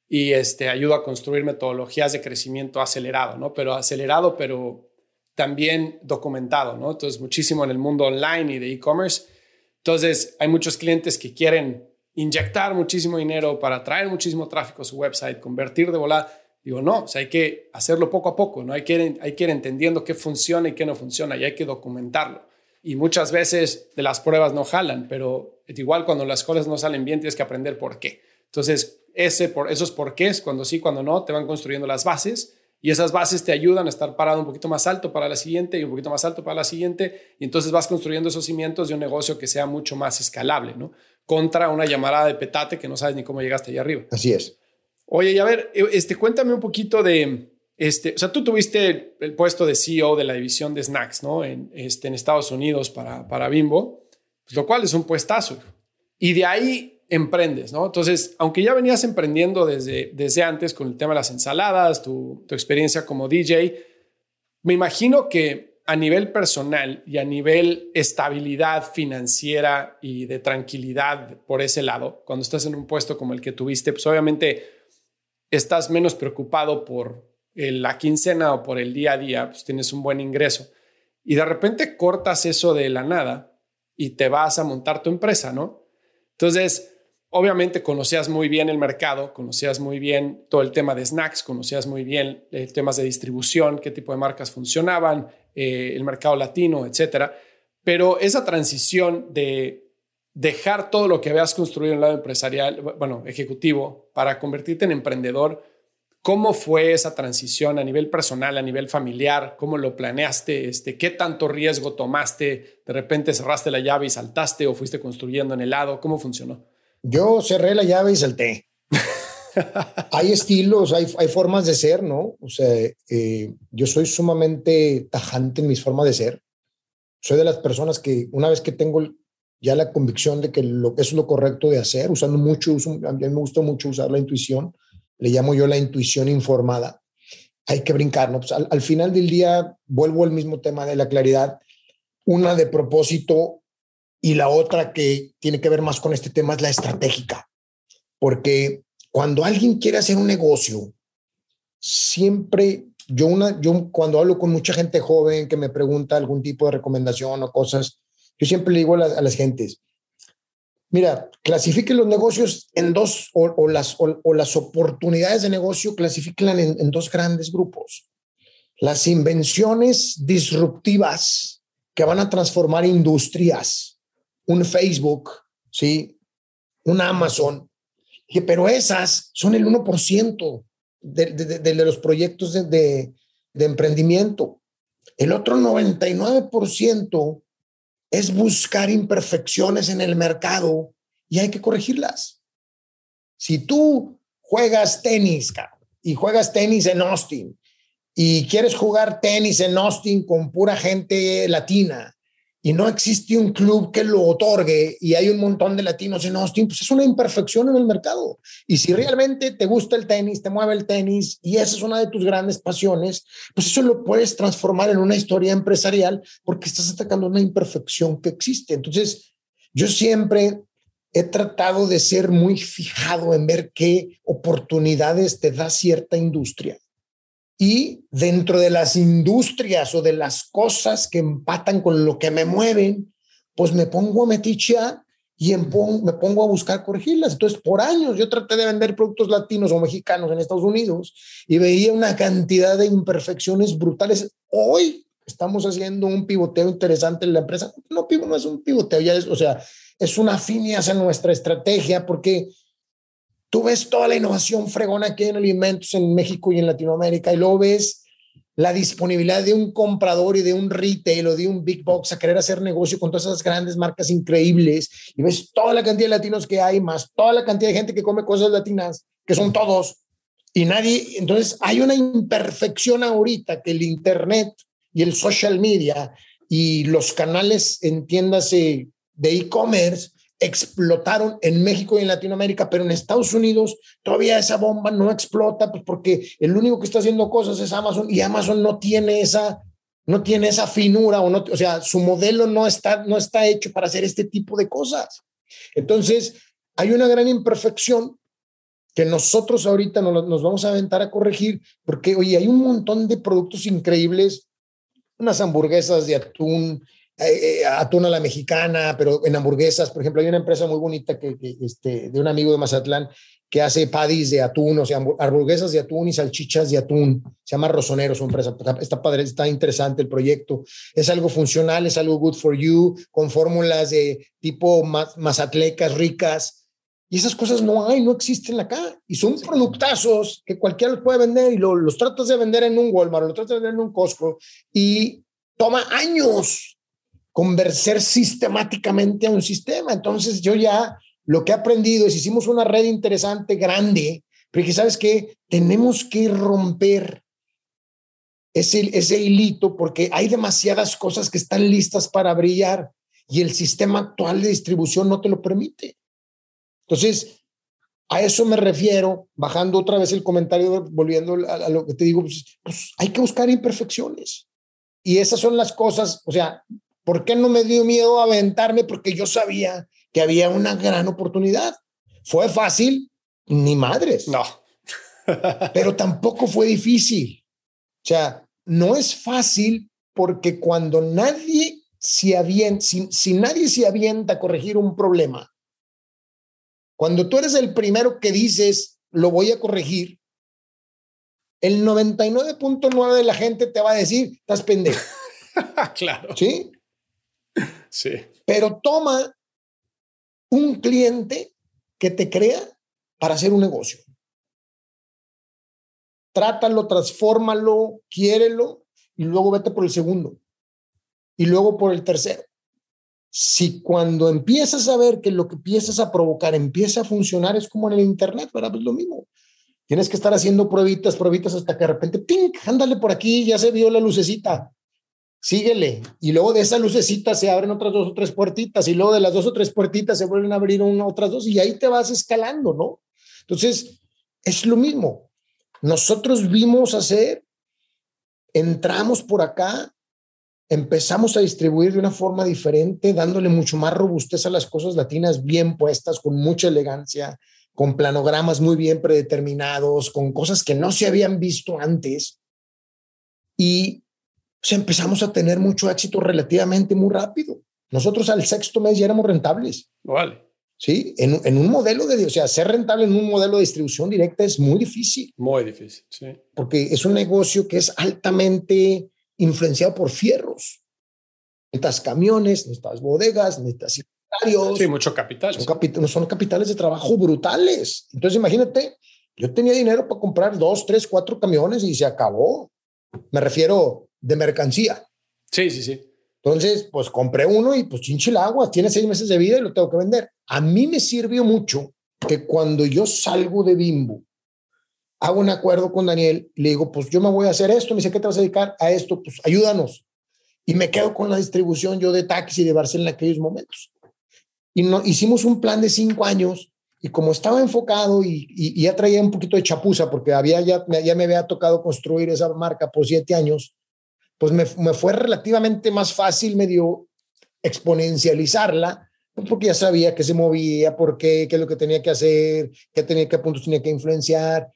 y este, ayudo a construir metodologías de crecimiento acelerado, ¿no? Pero acelerado, pero también documentado, ¿no? Entonces, muchísimo en el mundo online y de e-commerce. Entonces, hay muchos clientes que quieren inyectar muchísimo dinero para traer muchísimo tráfico a su website, convertir de volada. Digo, no, o sea, hay que hacerlo poco a poco, ¿no? Hay que, hay que ir entendiendo qué funciona y qué no funciona y hay que documentarlo. Y muchas veces de las pruebas no jalan, pero igual cuando las cosas no salen bien tienes que aprender por qué. Entonces, ese, por, esos porqués, cuando sí, cuando no, te van construyendo las bases y esas bases te ayudan a estar parado un poquito más alto para la siguiente y un poquito más alto para la siguiente y entonces vas construyendo esos cimientos de un negocio que sea mucho más escalable, ¿no? Contra una llamada de petate que no sabes ni cómo llegaste allá arriba. Así es. Oye, y a ver, e, este, cuéntame un poquito de, este, o sea, tú tuviste el puesto de CEO de la división de snacks, ¿no? En, este, en Estados Unidos para, para Bimbo, pues, lo cual es un puestazo. Y de ahí emprendes, ¿no? Entonces, aunque ya venías emprendiendo desde, desde antes con el tema de las ensaladas, tu, tu experiencia como DJ, me imagino que a nivel personal y a nivel estabilidad financiera y de tranquilidad por ese lado, cuando estás en un puesto como el que tuviste, pues obviamente estás menos preocupado por la quincena o por el día a día, pues tienes un buen ingreso. Y de repente cortas eso de la nada y te vas a montar tu empresa, ¿no? Entonces, obviamente conocías muy bien el mercado, conocías muy bien todo el tema de snacks, conocías muy bien eh, temas de distribución, qué tipo de marcas funcionaban, eh, el mercado latino, etcétera. Pero esa transición de dejar todo lo que habías construido en el lado empresarial, bueno, ejecutivo, para convertirte en emprendedor, ¿cómo fue esa transición a nivel personal, a nivel familiar? ¿Cómo lo planeaste? Este, ¿Qué tanto riesgo tomaste? ¿De repente cerraste la llave y saltaste o fuiste construyendo en el lado? ¿Cómo funcionó? Yo cerré la llave y salté. hay estilos, hay, hay, formas de ser, ¿no? O sea, eh, yo soy sumamente tajante en mis formas de ser. Soy de las personas que una vez que tengo ya la convicción de que lo, eso es lo correcto de hacer, usando mucho, uso, a mí me gusta mucho usar la intuición, le llamo yo la intuición informada, hay que brincar, ¿no? Pues al, al final del día vuelvo al mismo tema de la claridad, una de propósito y la otra que tiene que ver más con este tema es la estratégica, porque cuando alguien quiere hacer un negocio, siempre yo, una, yo cuando hablo con mucha gente joven que me pregunta algún tipo de recomendación o cosas, yo siempre le digo a, las gentes, mira, clasifique los negocios en dos, o, las, o, las oportunidades de negocio, clasifíquenlas en, en dos grandes grupos. Las invenciones disruptivas que van a transformar industrias, un Facebook, ¿sí? Un Amazon. pero esas son el 1% de, de, de, los proyectos de, de emprendimiento. El otro 99% es buscar imperfecciones en el mercado y hay que corregirlas. Si tú juegas tenis y juegas tenis en Austin y quieres jugar tenis en Austin con pura gente latina y no existe un club que lo otorgue y hay un montón de latinos en Austin, pues es una imperfección en el mercado. Y si realmente te gusta el tenis, te mueve el tenis y esa es una de tus grandes pasiones, pues eso lo puedes transformar en una historia empresarial porque estás atacando una imperfección que existe. Entonces, yo siempre he tratado de ser muy fijado en ver qué oportunidades te da cierta industria y dentro de las industrias o de las cosas que empatan con lo que me mueven, pues me pongo a metichear y me pongo a buscar corregirlas. Entonces, por años yo traté de vender productos latinos o mexicanos en Estados Unidos y veía una cantidad de imperfecciones brutales. Hoy estamos haciendo un pivoteo interesante en la empresa. No, no es un pivoteo, ya es, o sea, es una afinidad en nuestra estrategia porque tú ves toda la innovación fregona que hay en alimentos en México y en Latinoamérica y luego ves la disponibilidad de un comprador y de un retail o de un big box a querer hacer negocio con todas esas grandes marcas increíbles y ves toda la cantidad de latinos que hay, más toda la cantidad de gente que come cosas latinas, que son todos, y nadie, entonces hay una imperfección ahorita que el Internet y el social media y los canales, entiéndase, de e-commerce, explotaron en México y en Latinoamérica, pero en Estados Unidos todavía esa bomba no explota, pues porque el único que está haciendo cosas es Amazon y Amazon no tiene esa no tiene esa finura o no, o sea, su modelo no está no está hecho para hacer este tipo de cosas. Entonces, hay una gran imperfección que nosotros ahorita nos, nos vamos a aventar a corregir porque oye, hay un montón de productos increíbles, unas hamburguesas de atún, eh, eh, atún a la mexicana, pero en hamburguesas, por ejemplo, hay una empresa muy bonita que, este, de un amigo de Mazatlán que hace padis de atún, o sea, hamburguesas de atún y salchichas de atún. Se llama Rosonero, su empresa. Está padre, está interesante el proyecto. Es algo funcional, es algo good for you, con fórmulas de tipo mazatlecas ricas. Y esas cosas no hay, no existen acá. Y son productazos que cualquiera los puede vender y los tratas de vender en un Walmart, los tratas de vender en un Costco y toma años conversar sistemáticamente a un sistema. Entonces yo ya lo que he aprendido es, hicimos una red interesante, grande, porque sabes que tenemos que romper ese, ese hilito porque hay demasiadas cosas que están listas para brillar y el sistema actual de distribución no te lo permite. Entonces, a eso me refiero, bajando otra vez el comentario, volviendo a, lo que te digo, pues, pues hay que buscar imperfecciones. Y esas son las cosas, o sea, ¿Por qué no me dio miedo aventarme? Porque yo sabía que había una gran oportunidad. ¿Fue fácil? Ni madres. No. pero tampoco fue difícil. O sea, no es fácil porque cuando nadie se avienta, si, si nadie se avienta a corregir un problema, cuando tú eres el primero que dices, lo voy a corregir, el 99.9 de la gente te va a decir, estás pendejo. claro. ¿Sí? Sí. Pero toma un cliente que te crea para hacer un negocio. Trátalo, transfórmalo, quiérelo y luego vete por el segundo y luego por el tercero. Si cuando empiezas a ver que lo que empiezas a provocar empieza a funcionar, es como en el Internet, ¿verdad? Es lo mismo. Tienes que estar haciendo pruebitas, pruebitas hasta que de repente, ¡pink! Ándale por aquí, ya se vio la lucecita síguele. Y luego de esa lucecita se abren otras dos o tres puertitas y luego de las dos o tres puertitas se vuelven a abrir una, otras dos y ahí te vas escalando, ¿no? Entonces, es lo mismo. Nosotros vimos hacer, entramos por acá, empezamos a distribuir de una forma diferente, dándole mucho más robustez a las cosas latinas bien puestas, con mucha elegancia, con planogramas muy bien predeterminados, con cosas que no se habían visto antes. Y empezamos a tener mucho éxito relativamente muy rápido. Nosotros al sexto mes ya éramos rentables. Vale. Sí, en, en, un modelo de, o sea, ser rentable en un modelo de distribución directa es muy difícil. Muy difícil, sí. Porque es un negocio que es altamente influenciado por fierros. Necesitas camiones, necesitas bodegas, necesitas inventarios. Sí, mucho capital. Son, son capitales de trabajo brutales. Entonces, imagínate, yo tenía dinero para comprar dos, tres, cuatro camiones y se acabó. Me refiero de mercancía. Sí, sí, sí. Entonces, pues compré uno y pues chinchil agua, tiene seis meses de vida y lo tengo que vender. A mí me sirvió mucho que cuando yo salgo de Bimbo, hago un acuerdo con Daniel, le digo, pues yo me voy a hacer esto, me dice, ¿qué te vas a dedicar a esto? Pues ayúdanos. Y me quedo con la distribución yo de taxi de Barcelona en aquellos momentos. Y no, hicimos un plan de cinco años y como estaba enfocado y, y, ya traía un poquito de chapuza porque había ya, ya me había tocado construir esa marca por siete años, pues me, me fue relativamente más fácil medio exponencializarla, porque ya sabía que se movía, por qué, qué es lo que tenía que hacer, qué, tenía, puntos tenía que influenciar.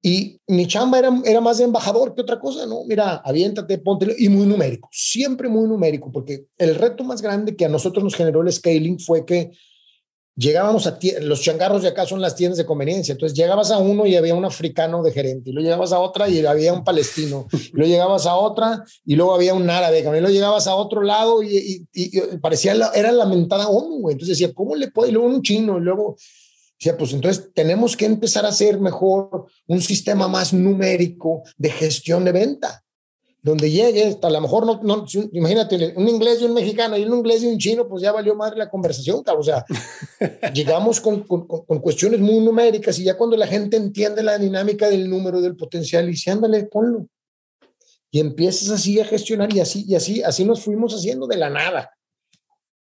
Y mi chamba era, era más de embajador que otra cosa, ¿no? Mira, aviéntate, ponte, y muy numérico, siempre muy numérico, porque el reto más grande que a nosotros nos generó el scaling fue que llegábamos a los changarros de acá son las tiendas de conveniencia. Entonces llegabas a uno y había un africano de gerente, y luego llegabas a otra y había un palestino, y luego llegabas a otra y luego había un árabe, y luego llegabas a otro lado y, parecía, la, era lamentada ONU, güey. Entonces decía, ¿cómo le puede? Y luego un chino, y luego decía, pues entonces tenemos que empezar a hacer mejor un sistema más numérico de gestión de venta donde llegues, a lo mejor no, no, imagínate, un inglés y un mexicano y un inglés y un chino, pues ya valió madre la conversación, o sea, llegamos con, con, con, cuestiones muy numéricas y ya cuando la gente entiende la dinámica del número, del potencial, y dice, ándale, ponlo. Y empiezas así a gestionar y así, y así, así nos fuimos haciendo de la nada.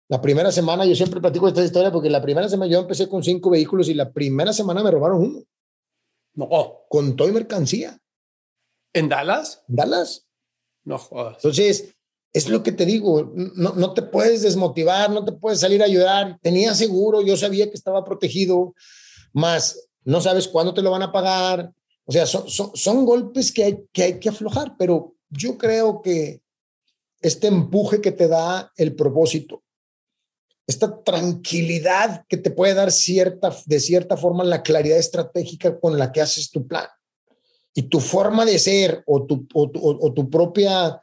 La primera semana, yo siempre platico esta historia porque la primera semana yo empecé con cinco vehículos y la primera semana me robaron uno. No. Con todo y mercancía. ¿En Dallas? Dallas. No jodas. Entonces, es lo que te digo, no, no te puedes desmotivar, no te puedes salir a ayudar. Tenía seguro, yo sabía que estaba protegido, más no sabes cuándo te lo van a pagar. O sea, son, son, son golpes que hay, que hay que aflojar, pero yo creo que este empuje que te da el propósito, esta tranquilidad que te puede dar cierta, de cierta forma la claridad estratégica con la que haces tu plan y tu forma de ser o tu, o tu, propia,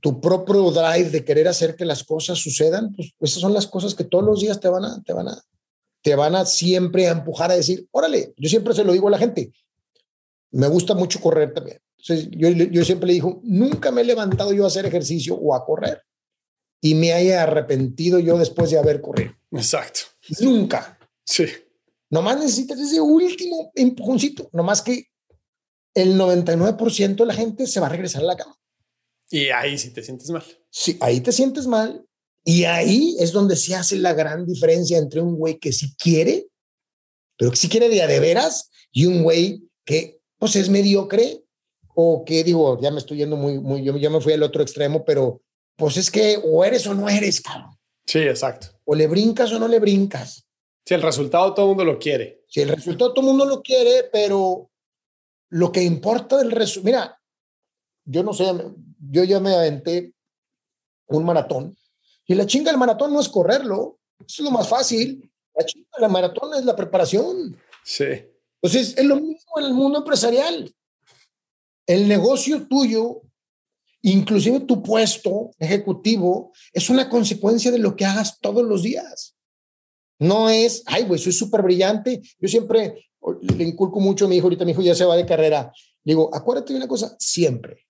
tu propio drive de querer hacer que las cosas sucedan, pues esas son las cosas que todos los días te van a, te van a, te van a siempre a empujar a decir, órale, yo siempre se lo digo a la gente, me gusta mucho correr también. yo, yo siempre le digo, nunca me he levantado yo a hacer ejercicio o a correr y me haya arrepentido yo después de haber corrido. Exacto. Nunca. Sí. Nomás necesitas ese último empujoncito, nomás que el 99% de la gente se va a regresar a la cama. Y ahí sí te sientes mal. Sí, ahí te sientes mal. Y ahí es donde se hace la gran diferencia entre un güey que sí quiere, pero que sí quiere de a de veras, y un güey que pues es mediocre o que digo, ya me estoy yendo muy, muy, yo, yo me fui al otro extremo, pero pues es que o eres o no eres, cabrón. Sí, exacto. O le brincas o no le brincas. Si el resultado todo el mundo lo quiere. Si el resultado todo el mundo lo quiere, pero lo que importa del resumen, mira, yo no sé, yo ya me aventé un maratón y la chinga del maratón no es correrlo, eso es lo más fácil. La chinga del maratón es la preparación. Sí. Entonces, es lo mismo en el mundo empresarial. El negocio tuyo, inclusive tu puesto ejecutivo, es una consecuencia de lo que hagas todos los días. No es, ay, güey, soy súper brillante. Yo siempre le inculco mucho a mi hijo, ahorita mi hijo ya se va de carrera. Digo, acuérdate de una cosa, siempre.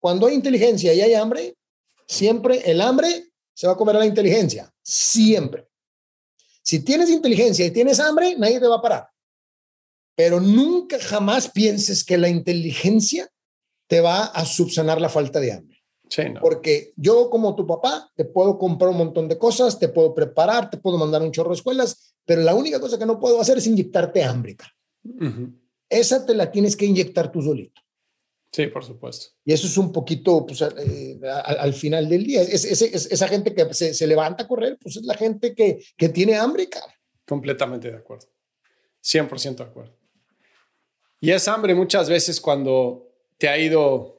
Cuando hay inteligencia y hay hambre, siempre el hambre se va a comer a la inteligencia. Siempre. Si tienes inteligencia y tienes hambre, nadie te va a parar. Pero nunca jamás pienses que la inteligencia te va a subsanar la falta de hambre. Porque yo como tu papá te puedo comprar un montón de cosas, te puedo preparar, te puedo mandar un chorro de escuelas, pero la única cosa que no puedo hacer es inyectarte hambre. Esa te la tienes que inyectar tú solito. Sí, por supuesto. Y eso es un poquito, pues, eh, al, final del día. Es, esa gente que se, levanta a correr, pues es la gente que, que tiene hambre. Completamente de acuerdo. 100% de acuerdo. Y esa hambre muchas veces cuando te ha ido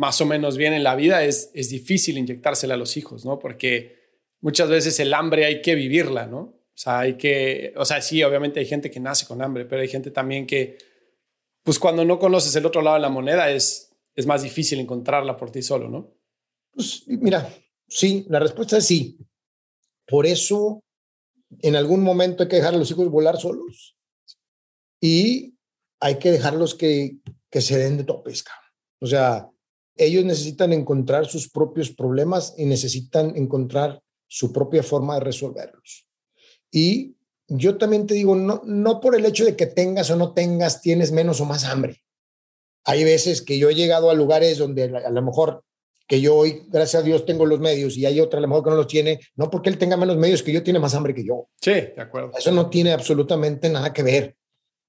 más o menos bien en la vida, es, es difícil inyectársela a los hijos, ¿no? Porque muchas veces el hambre hay que vivirla, ¿no? O sea, hay que, o sea, sí, obviamente hay gente que nace con hambre, pero hay gente también que, pues cuando no conoces el otro lado de la moneda, es, es más difícil encontrarla por ti solo, ¿no? Pues mira, sí, la respuesta es sí. Por eso, en algún momento hay que dejar a los hijos volar solos y hay que dejarlos que, que se den de topes, O sea, ellos necesitan encontrar sus propios problemas y necesitan encontrar su propia forma de resolverlos. Y yo también te digo, no, no por el hecho de que tengas o no tengas, tienes menos o más hambre. Hay veces que yo he llegado a lugares donde a lo mejor que yo hoy, gracias a Dios, tengo los medios y hay otra a lo mejor que no los tiene, no porque él tenga menos medios que yo, tiene más hambre que yo. Sí, de acuerdo. Eso no tiene absolutamente nada que ver.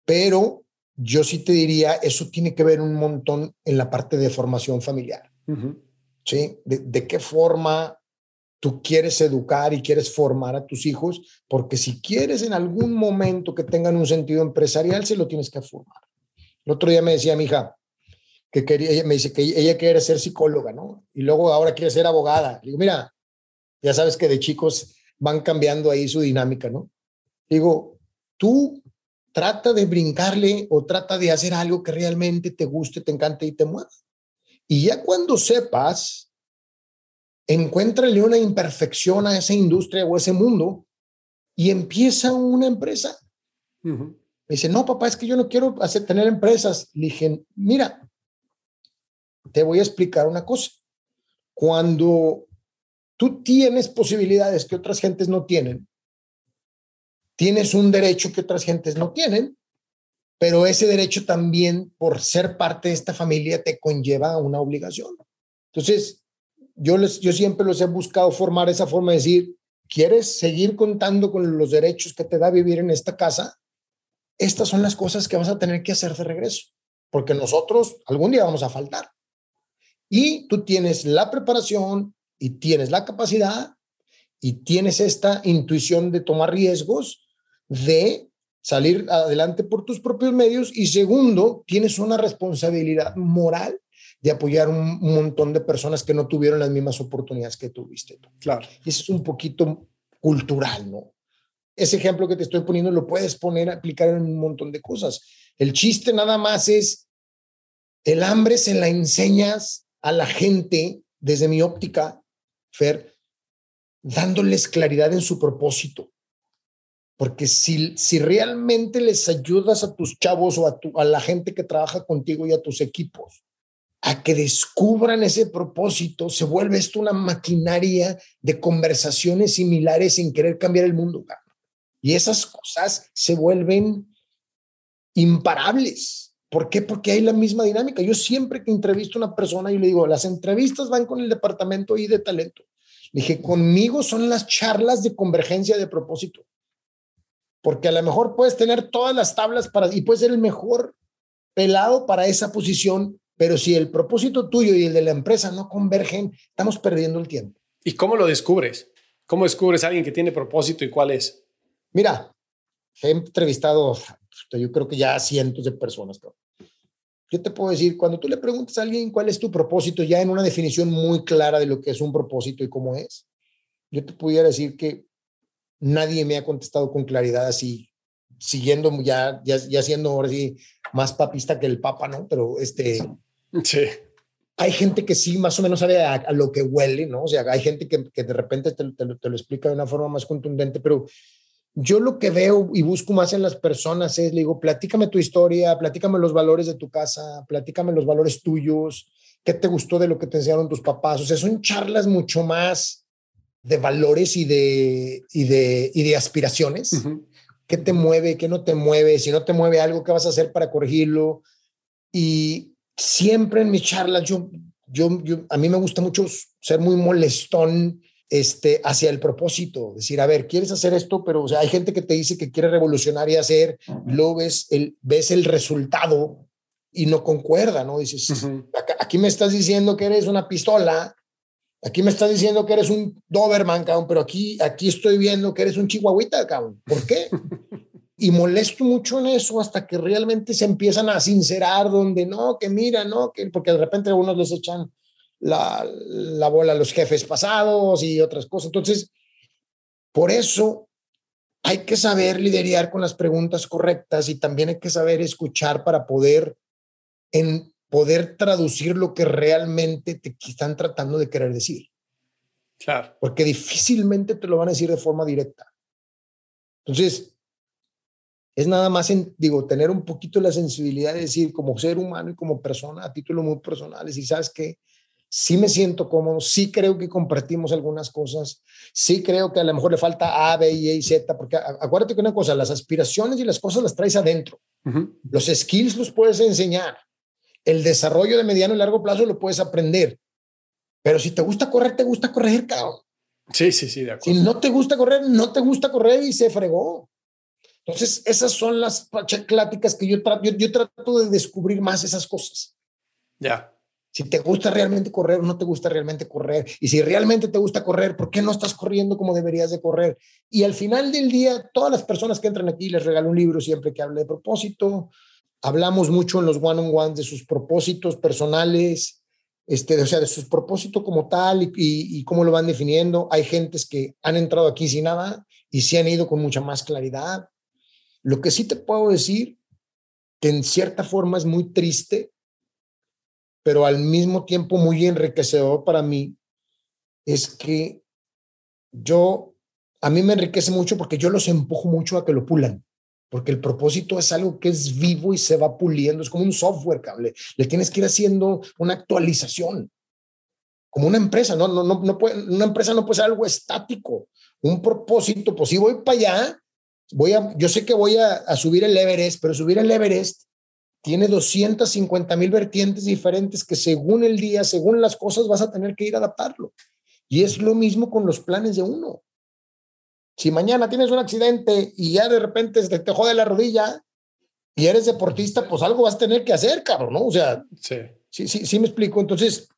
Pero yo sí te diría, eso tiene que ver un montón en la parte de formación familiar. ¿Sí? De, qué forma tú quieres educar y quieres formar a tus hijos, porque si quieres en algún momento que tengan un sentido empresarial, se lo tienes que formar. El otro día me decía mi hija que quería, me dice que ella quiere ser psicóloga, ¿no? Y luego ahora quiere ser abogada. digo, mira, ya sabes que de chicos van cambiando ahí su dinámica, ¿no? Digo, tú trata de brincarle o trata de hacer algo que realmente te guste, te encante y te mueva. Y ya cuando sepas, encuéntrale una imperfección a esa industria o ese mundo y empieza una empresa. Me dice, no, papá, es que yo no quiero hacer, tener empresas. Le dije, mira, te voy a explicar una cosa. Cuando tú tienes posibilidades que otras gentes no tienen, tienes un derecho que otras gentes no tienen, pero ese derecho también, por ser parte de esta familia, te conlleva una obligación. Entonces, yo, les, yo siempre los he buscado formar esa forma de decir, ¿quieres seguir contando con los derechos que te da vivir en esta casa? Estas son las cosas que vas a tener que hacer de regreso, porque nosotros algún día vamos a faltar. Y tú tienes la preparación y tienes la capacidad y tienes esta intuición de tomar riesgos, de salir adelante por tus propios medios y segundo, tienes una responsabilidad moral de apoyar un, montón de personas que no tuvieron las mismas oportunidades que tuviste tú. Claro. Y eso es un poquito cultural, ¿no? Ese ejemplo que te estoy poniendo lo puedes poner, aplicar en un montón de cosas. El chiste nada más es, el hambre se la enseñas a la gente desde mi óptica Fer, dándoles claridad en su propósito. Porque si, si realmente les ayudas a tus chavos o a, a la gente que trabaja contigo y a tus equipos a que descubran ese propósito, se vuelve esto una maquinaria de conversaciones similares sin querer cambiar el mundo. Y esas cosas se vuelven imparables. ¿Por qué? Porque hay la misma dinámica. Yo siempre que entrevisto a una persona, y le digo, las entrevistas van con el departamento y de talento. Dije, conmigo son las charlas de convergencia de propósito. Porque a lo mejor puedes tener todas las tablas para, y puedes ser el mejor pelado para esa posición, pero si el propósito tuyo y el de la empresa no convergen, estamos perdiendo el tiempo. ¿Y cómo lo descubres? ¿Cómo descubres a alguien que tiene propósito y cuál es? Mira, he entrevistado, yo creo que ya cientos de personas yo te puedo decir, cuando tú le preguntas a alguien cuál es tu propósito, ya en una definición muy clara de lo que es un propósito y cómo es, yo te pudiera decir que nadie me ha contestado con claridad así, siguiendo ya, ya, ya siendo ahora sí más papista que el papa, ¿no? Pero este... Sí. Hay gente que sí más o menos sabe a, lo que huele, ¿no? O sea, hay gente que, que de repente te, te, te, lo explica de una forma más contundente, pero yo lo que veo y busco más en las personas es, le digo, platícame tu historia, platícame los valores de tu casa, platícame los valores tuyos, qué te gustó de lo que te enseñaron tus papás. O sea, son charlas mucho más de valores y de, y de, y de aspiraciones. ¿Qué te mueve? ¿Qué no te mueve? Si no te mueve algo, ¿qué vas a hacer para corregirlo? Y siempre en mis charlas, yo, yo, yo a mí me gusta mucho ser muy molestón este, hacia el propósito, decir, a ver, quieres hacer esto, pero o sea, hay gente que te dice que quiere revolucionar y hacer, luego ves el, ves el resultado y no concuerda, ¿no? Dices, aquí me estás diciendo que eres una pistola, aquí me estás diciendo que eres un Doberman, cabrón, pero aquí, aquí estoy viendo que eres un chihuahuita, cabrón. ¿Por qué? y molesto mucho en eso hasta que realmente se empiezan a sincerar donde no, que mira, no, que porque de repente algunos les echan la, la bola a los jefes pasados y otras cosas. Entonces, por eso hay que saber lidiar con las preguntas correctas y también hay que saber escuchar para poder en poder traducir lo que realmente te están tratando de querer decir. Claro. Porque difícilmente te lo van a decir de forma directa. Entonces, es nada más, en, digo, tener un poquito la sensibilidad de decir como ser humano y como persona a título muy personal, y sabes que sí me siento cómodo, sí creo que compartimos algunas cosas, sí creo que a lo mejor le falta A, B, y Z, porque acuérdate que una cosa, las aspiraciones y las cosas las traes adentro. Los skills los puedes enseñar. El desarrollo de mediano y largo plazo lo puedes aprender. Pero si te gusta correr, te gusta correr, cabrón. Sí, sí, sí, de acuerdo. Si no te gusta correr, no te gusta correr y se fregó. Entonces, esas son las pláticas que yo, trato, yo, trato de descubrir más esas cosas. Ya. Si te gusta realmente correr o no te gusta realmente correr. Y si realmente te gusta correr, ¿por qué no estás corriendo como deberías de correr? Y al final del día, todas las personas que entran aquí les regalo un libro siempre que hable de propósito. Hablamos mucho en los one-on-ones de sus propósitos personales, este, o sea, de sus propósitos como tal y, y, cómo lo van definiendo. Hay gentes que han entrado aquí sin nada y se han ido con mucha más claridad. Lo que sí te puedo decir, que en cierta forma es muy triste, pero al mismo tiempo muy enriquecedor para mí, es que yo, a mí me enriquece mucho porque yo los empujo mucho a que lo pulan porque el propósito es algo que es vivo y se va puliendo, es como un software, cable. Le tienes que ir haciendo una actualización. Como una empresa, no, no, no, puede, una empresa no puede ser algo estático. Un propósito, pues si voy para allá, voy a, yo sé que voy a, a subir el Everest, pero subir el Everest tiene 250 mil vertientes diferentes que según el día, según las cosas, vas a tener que ir a adaptarlo. Y es lo mismo con los planes de uno. Si mañana tienes un accidente y ya de repente se te jode la rodilla y eres deportista, pues algo vas a tener que hacer, cabrón, ¿no? O sea, sí, sí, sí, sí me explico. Entonces,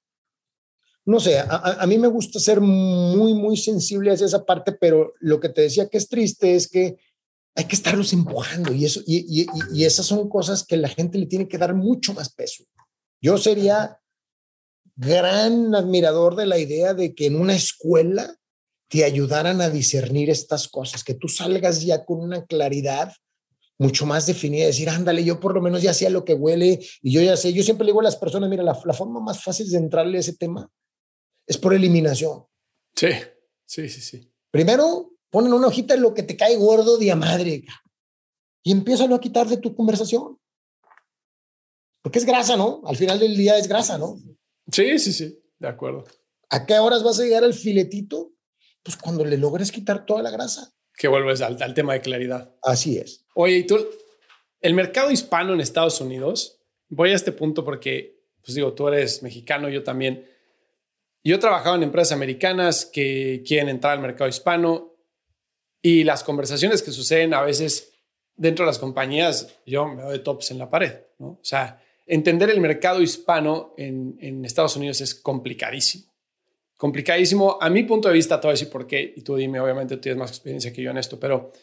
no sé, a, mí me gusta ser muy, muy sensible hacia esa parte, pero lo que te decía que es triste es que hay que estarlos empujando y, eso, y, y, y esas son cosas que la gente le tiene que dar mucho más peso. Yo sería gran admirador de la idea de que en una escuela te ayudaran a discernir estas cosas, que tú salgas ya con una claridad mucho más definida, decir, ándale, yo por lo menos ya sé lo que huele y yo ya sé, yo siempre le digo a las personas, mira, la, forma más fácil de entrarle a ese tema es por eliminación. Sí, sí, sí, sí. Primero, ponen una hojita en lo que te cae gordo de a madre y empieza a quitar de tu conversación. Porque es grasa, ¿no? Al final del día es grasa, ¿no? Sí, sí, sí, de acuerdo. ¿A qué horas vas a llegar al filetito? Pues cuando le logres quitar toda la grasa. Que vuelves al, al tema de claridad. Así es. Oye, y tú, el mercado hispano en Estados Unidos, voy a este punto porque, pues digo, tú eres mexicano, yo también. Yo he trabajado en empresas americanas que quieren entrar al mercado hispano y las conversaciones que suceden a veces dentro de las compañías, yo me doy tops en la pared, ¿no? O sea, entender el mercado hispano en, en Estados Unidos es complicadísimo complicadísimo. A mi punto de vista, te voy a decir por qué, y tú dime, obviamente tú tienes más experiencia que yo en esto, pero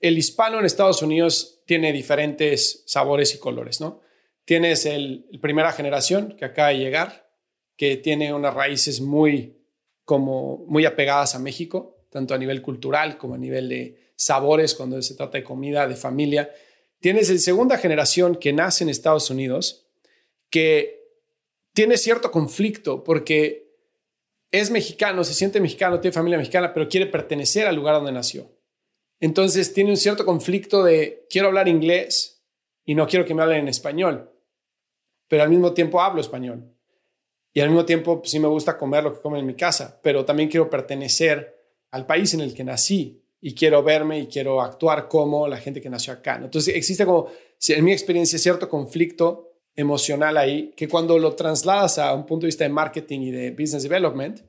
el hispano en Estados Unidos tiene diferentes sabores y colores, ¿no? Tienes el, primera generación que acaba de llegar, que tiene unas raíces muy, como, muy apegadas a México, tanto a nivel cultural como a nivel de sabores, cuando se trata de comida, de familia. Tienes el segunda generación que nace en Estados Unidos, que tiene cierto conflicto porque es mexicano, se siente mexicano, tiene familia mexicana, pero quiere pertenecer al lugar donde nació. Entonces tiene un cierto conflicto de quiero hablar inglés y no quiero que me hablen en español, pero al mismo tiempo hablo español. Y al mismo tiempo pues, sí me gusta comer lo que comen en mi casa, pero también quiero pertenecer al país en el que nací y quiero verme y quiero actuar como la gente que nació acá. Entonces existe como, en mi experiencia, cierto conflicto emocional ahí, que cuando lo trasladas a un punto de vista de marketing y de business development,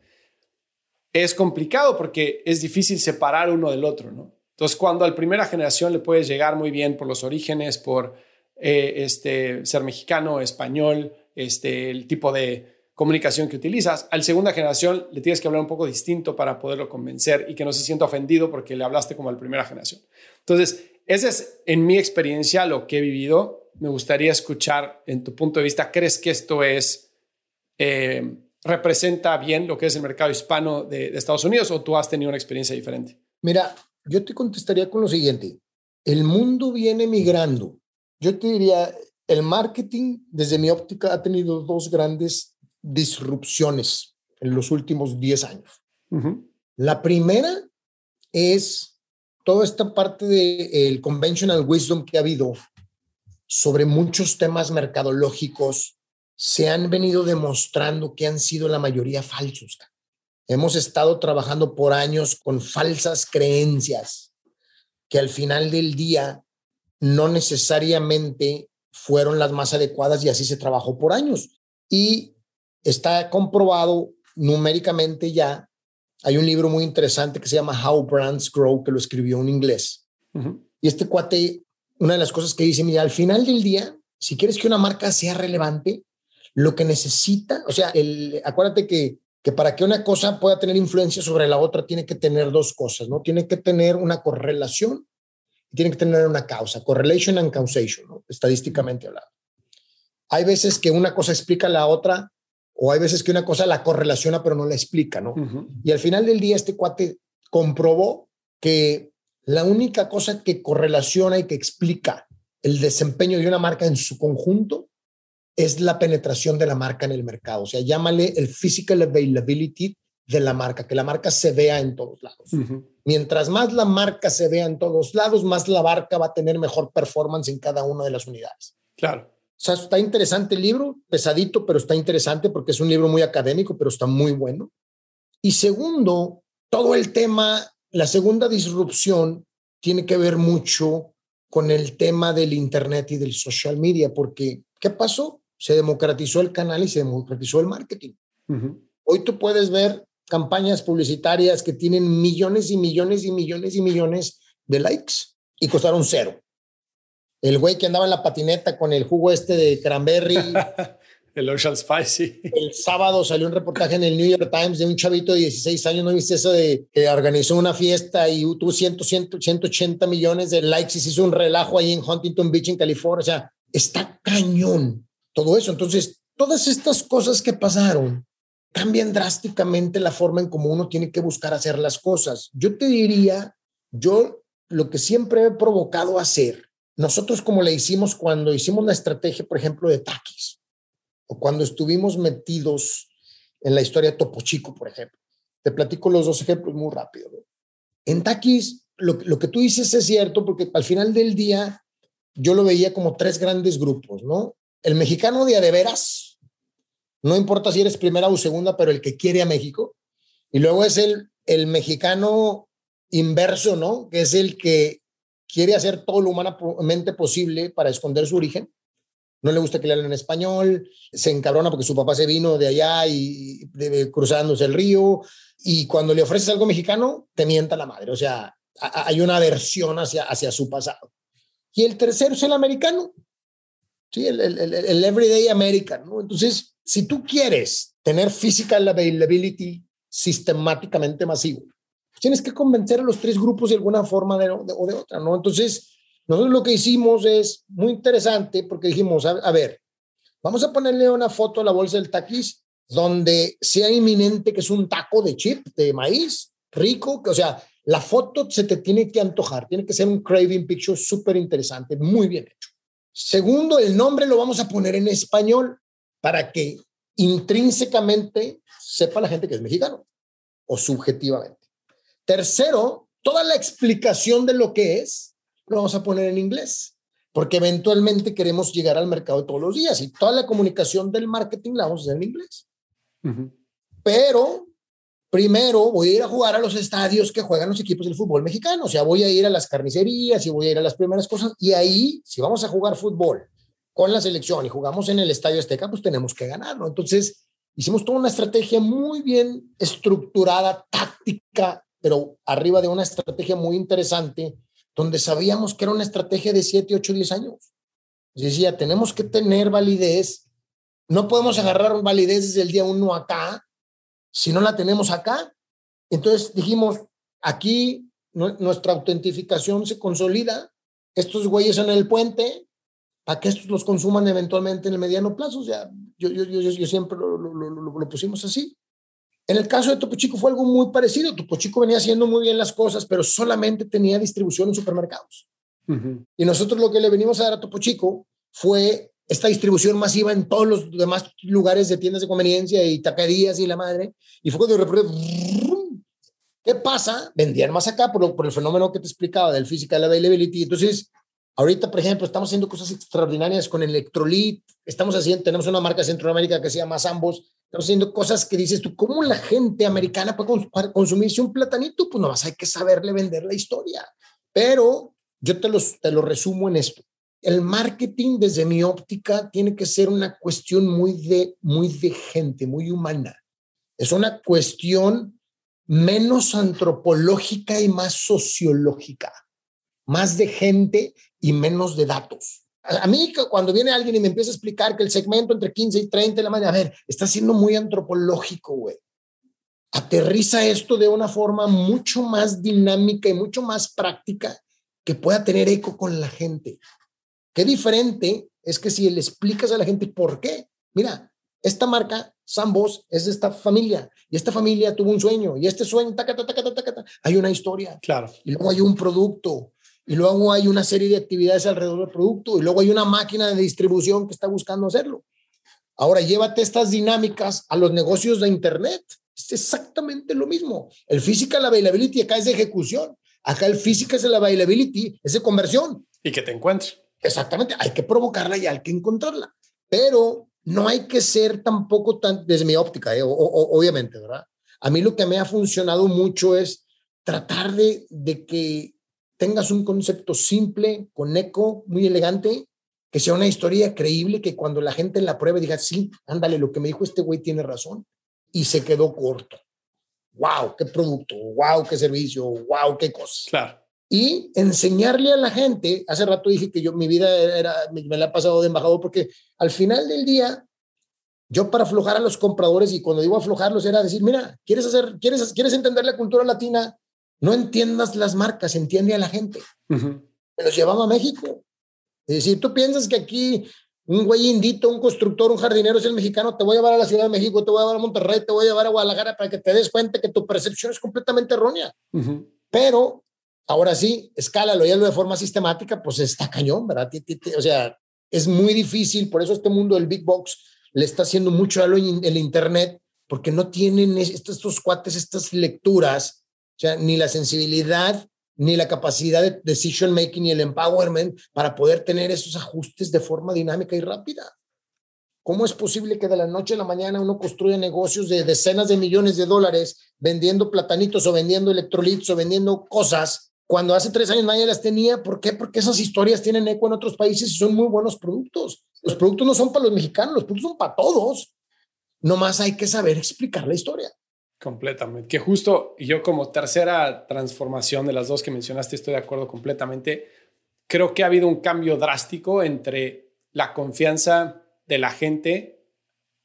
es complicado porque es difícil separar uno del otro, ¿no? Entonces, cuando a la primera generación le puedes llegar muy bien por los orígenes, por eh, este, ser mexicano, español, este, el tipo de comunicación que utilizas, a la segunda generación le tienes que hablar un poco distinto para poderlo convencer y que no se sienta ofendido porque le hablaste como a la primera generación. Entonces, ese es en mi experiencia lo que he vivido me gustaría escuchar en tu punto de vista, ¿crees que esto es, eh, representa bien lo que es el mercado hispano de, Estados Unidos o tú has tenido una experiencia diferente? Mira, yo te contestaría con lo siguiente. El mundo viene migrando. Yo te diría, el marketing, desde mi óptica, ha tenido dos grandes disrupciones en los últimos 10 años. La primera es toda esta parte del conventional wisdom que ha habido sobre muchos temas mercadológicos se han venido demostrando que han sido la mayoría falsos. Hemos estado trabajando por años con falsas creencias que al final del día no necesariamente fueron las más adecuadas y así se trabajó por años. Y está comprobado numéricamente ya. Hay un libro muy interesante que se llama How Brands Grow, que lo escribió en inglés. Y este cuate una de las cosas que dice, mira, al final del día, si quieres que una marca sea relevante, lo que necesita, o sea, el, acuérdate que, que para que una cosa pueda tener influencia sobre la otra, tiene que tener dos cosas, ¿no? Tiene que tener una correlación y tiene que tener una causa, correlation and causation, ¿no? estadísticamente hablando. Hay veces que una cosa explica la otra o hay veces que una cosa la correlaciona pero no la explica, ¿no? Y al final del día este cuate comprobó que la única cosa que correlaciona y que explica el desempeño de una marca en su conjunto es la penetración de la marca en el mercado. O sea, llámale el physical availability de la marca, que la marca se vea en todos lados. Mientras más la marca se vea en todos lados, más la marca va a tener mejor performance en cada una de las unidades. Claro. O sea, está interesante el libro, pesadito, pero está interesante porque es un libro muy académico, pero está muy bueno. Y segundo, todo el tema, la segunda disrupción tiene que ver mucho con el tema del Internet y del social media, porque ¿qué pasó? Se democratizó el canal y se democratizó el marketing. Hoy tú puedes ver campañas publicitarias que tienen millones y millones y millones y millones de likes y costaron cero. El güey que andaba en la patineta con el jugo este de cranberry. el Ocean Spicy. El sábado salió un reportaje en el New York Times de un chavito de 16 años, ¿no viste eso de que organizó una fiesta y tuvo 100, 100, 180 millones de likes y se hizo un relajo ahí en Huntington Beach, en California? O sea, está cañón todo eso. Entonces, todas estas cosas que pasaron cambian drásticamente la forma en cómo uno tiene que buscar hacer las cosas. Yo te diría, yo lo que siempre he provocado hacer, nosotros como le hicimos cuando hicimos la estrategia, por ejemplo, de Takis, o cuando estuvimos metidos en la historia Topo Chico, por ejemplo. Te platico los dos ejemplos muy rápido. En Takis, lo, que tú dices es cierto, porque al final del día yo lo veía como tres grandes grupos, ¿no? El mexicano de a de veras, no importa si eres primera o segunda, pero el que quiere a México. Y luego es el, el mexicano inverso, ¿no? Que es el que quiere hacer todo lo humanamente posible para esconder su origen. No le gusta que le hablen en español, se encabrona porque su papá se vino de allá y cruzándose el río. Y cuando le ofreces algo mexicano, te mienta la madre. O sea, hay una aversión hacia, hacia su pasado. Y el tercero es el americano, ¿sí? El, el, el, everyday American. Entonces, si tú quieres tener physical availability sistemáticamente masivo, tienes que convencer a los tres grupos de alguna forma de, o de otra, ¿no? Entonces, nosotros lo que hicimos es muy interesante porque dijimos, a, ver, vamos a ponerle una foto a la bolsa del taquis donde sea inminente que es un taco de chip, de maíz, rico, que, o sea, la foto se te tiene que antojar, tiene que ser un craving picture súper interesante, muy bien hecho. Segundo, el nombre lo vamos a poner en español para que intrínsecamente sepa la gente que es mexicano o subjetivamente. Tercero, toda la explicación de lo que es lo vamos a poner en inglés, porque eventualmente queremos llegar al mercado todos los días y toda la comunicación del marketing la vamos a hacer en inglés. Pero primero voy a ir a jugar a los estadios que juegan los equipos del fútbol mexicano, o sea, voy a ir a las carnicerías y voy a ir a las primeras cosas y ahí, si vamos a jugar fútbol con la selección y jugamos en el Estadio Azteca, pues tenemos que ganar, ¿no? Entonces, hicimos toda una estrategia muy bien estructurada, táctica, pero arriba de una estrategia muy interesante, donde sabíamos que era una estrategia de 7, 8, 10 años. Decía, tenemos que tener validez, no podemos agarrar validez desde el día uno acá, si no la tenemos acá. Entonces dijimos, aquí nuestra autentificación se consolida, estos güeyes en el puente, para que estos los consuman eventualmente en el mediano plazo. O yo, yo, yo, yo siempre lo, lo, lo, lo, pusimos así. En el caso de Topo Chico fue algo muy parecido. Topo Chico venía haciendo muy bien las cosas, pero solamente tenía distribución en supermercados. Y nosotros lo que le venimos a dar a Topo Chico fue esta distribución masiva en todos los demás lugares de tiendas de conveniencia y taquerías y la madre. Y fue cuando de repente, ¿qué pasa? Vendían más acá por, por el fenómeno que te explicaba del physical availability. Entonces, Ahorita, por ejemplo, estamos haciendo cosas extraordinarias con Electrolit, estamos haciendo, tenemos una marca de Centroamérica que se llama Ambos, estamos haciendo cosas que dices tú, ¿cómo la gente americana puede consumirse un platanito? Pues no vas, hay que saberle vender la historia. Pero yo te, los, te lo resumo en esto. El marketing, desde mi óptica, tiene que ser una cuestión muy de, muy de gente, muy humana. Es una cuestión menos antropológica y más sociológica más de gente y menos de datos. A, mí cuando viene alguien y me empieza a explicar que el segmento entre 15 y 30, la madre, a ver, está siendo muy antropológico, güey. Aterriza esto de una forma mucho más dinámica y mucho más práctica que pueda tener eco con la gente. Qué diferente es que si le explicas a la gente por qué, mira, esta marca, Sambos, es de esta familia y esta familia tuvo un sueño y este sueño, taca, taca, taca, hay una historia. Claro. Y luego hay un producto y luego hay una serie de actividades alrededor del producto y luego hay una máquina de distribución que está buscando hacerlo. Ahora llévate estas dinámicas a los negocios de Internet. Es exactamente lo mismo. El physical availability acá es de ejecución. Acá el physical es el availability, es de conversión. Y que te encuentres. Exactamente. Hay que provocarla y hay que encontrarla. Pero no hay que ser tampoco tan, desde mi óptica, eh, obviamente, ¿verdad? A mí lo que me ha funcionado mucho es tratar de, de que tengas un concepto simple, con eco, muy elegante, que sea una historia creíble, que cuando la gente la pruebe diga, sí, ándale, lo que me dijo este güey tiene razón, y se quedó corto. ¡Wow! ¡Qué producto! ¡Wow! ¡Qué servicio! ¡Wow! ¡Qué cosas! Claro. Y enseñarle a la gente, hace rato dije que yo mi vida era, me, la ha pasado de embajador, porque al final del día, yo para aflojar a los compradores, y cuando digo aflojarlos era decir, mira, ¿quieres, hacer, quieres, quieres entender la cultura latina? No entiendas las marcas, entiende a la gente. Me los llevaba a México. Es decir, tú piensas que aquí un güey indito, un constructor, un jardinero es el mexicano, te voy a llevar a la Ciudad de México, te voy a llevar a Monterrey, te voy a llevar a Guadalajara para que te des cuenta que tu percepción es completamente errónea. Pero ahora sí, escálalo y hazlo de forma sistemática, pues está cañón, ¿verdad? O sea, es muy difícil, por eso este mundo del big box le está haciendo mucho a el Internet, porque no tienen estos, estos cuates, estas lecturas, o sea, ni la sensibilidad ni la capacidad de decision making ni el empowerment para poder tener esos ajustes de forma dinámica y rápida. ¿Cómo es posible que de la noche a la mañana uno construya negocios de decenas de millones de dólares vendiendo platanitos o vendiendo electrolitos o vendiendo cosas cuando hace tres años nadie las tenía? ¿Por qué? Porque esas historias tienen eco en otros países y son muy buenos productos. Los productos no son para los mexicanos, los productos son para todos. Nomás hay que saber explicar la historia. Completamente. Que justo yo como tercera transformación de las dos que mencionaste, estoy de acuerdo completamente. Creo que ha habido un cambio drástico entre la confianza de la gente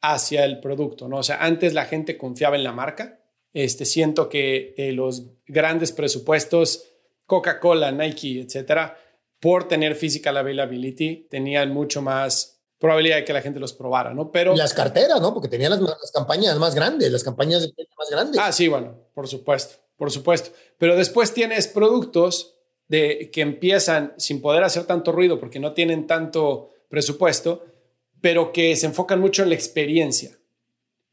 hacia el producto, ¿no? O sea, antes la gente confiaba en la marca. Este, siento que eh, los grandes presupuestos, Coca-Cola, Nike, etcétera, por tener physical availability, tenían mucho más probabilidad de que la gente los probara, ¿no? Pero... Las carteras, ¿no? Porque tenían las, campañas más grandes, las campañas más grandes. Ah, sí, bueno, por supuesto, por supuesto. Pero después tienes productos de, que empiezan sin poder hacer tanto ruido porque no tienen tanto presupuesto, pero que se enfocan mucho en la experiencia.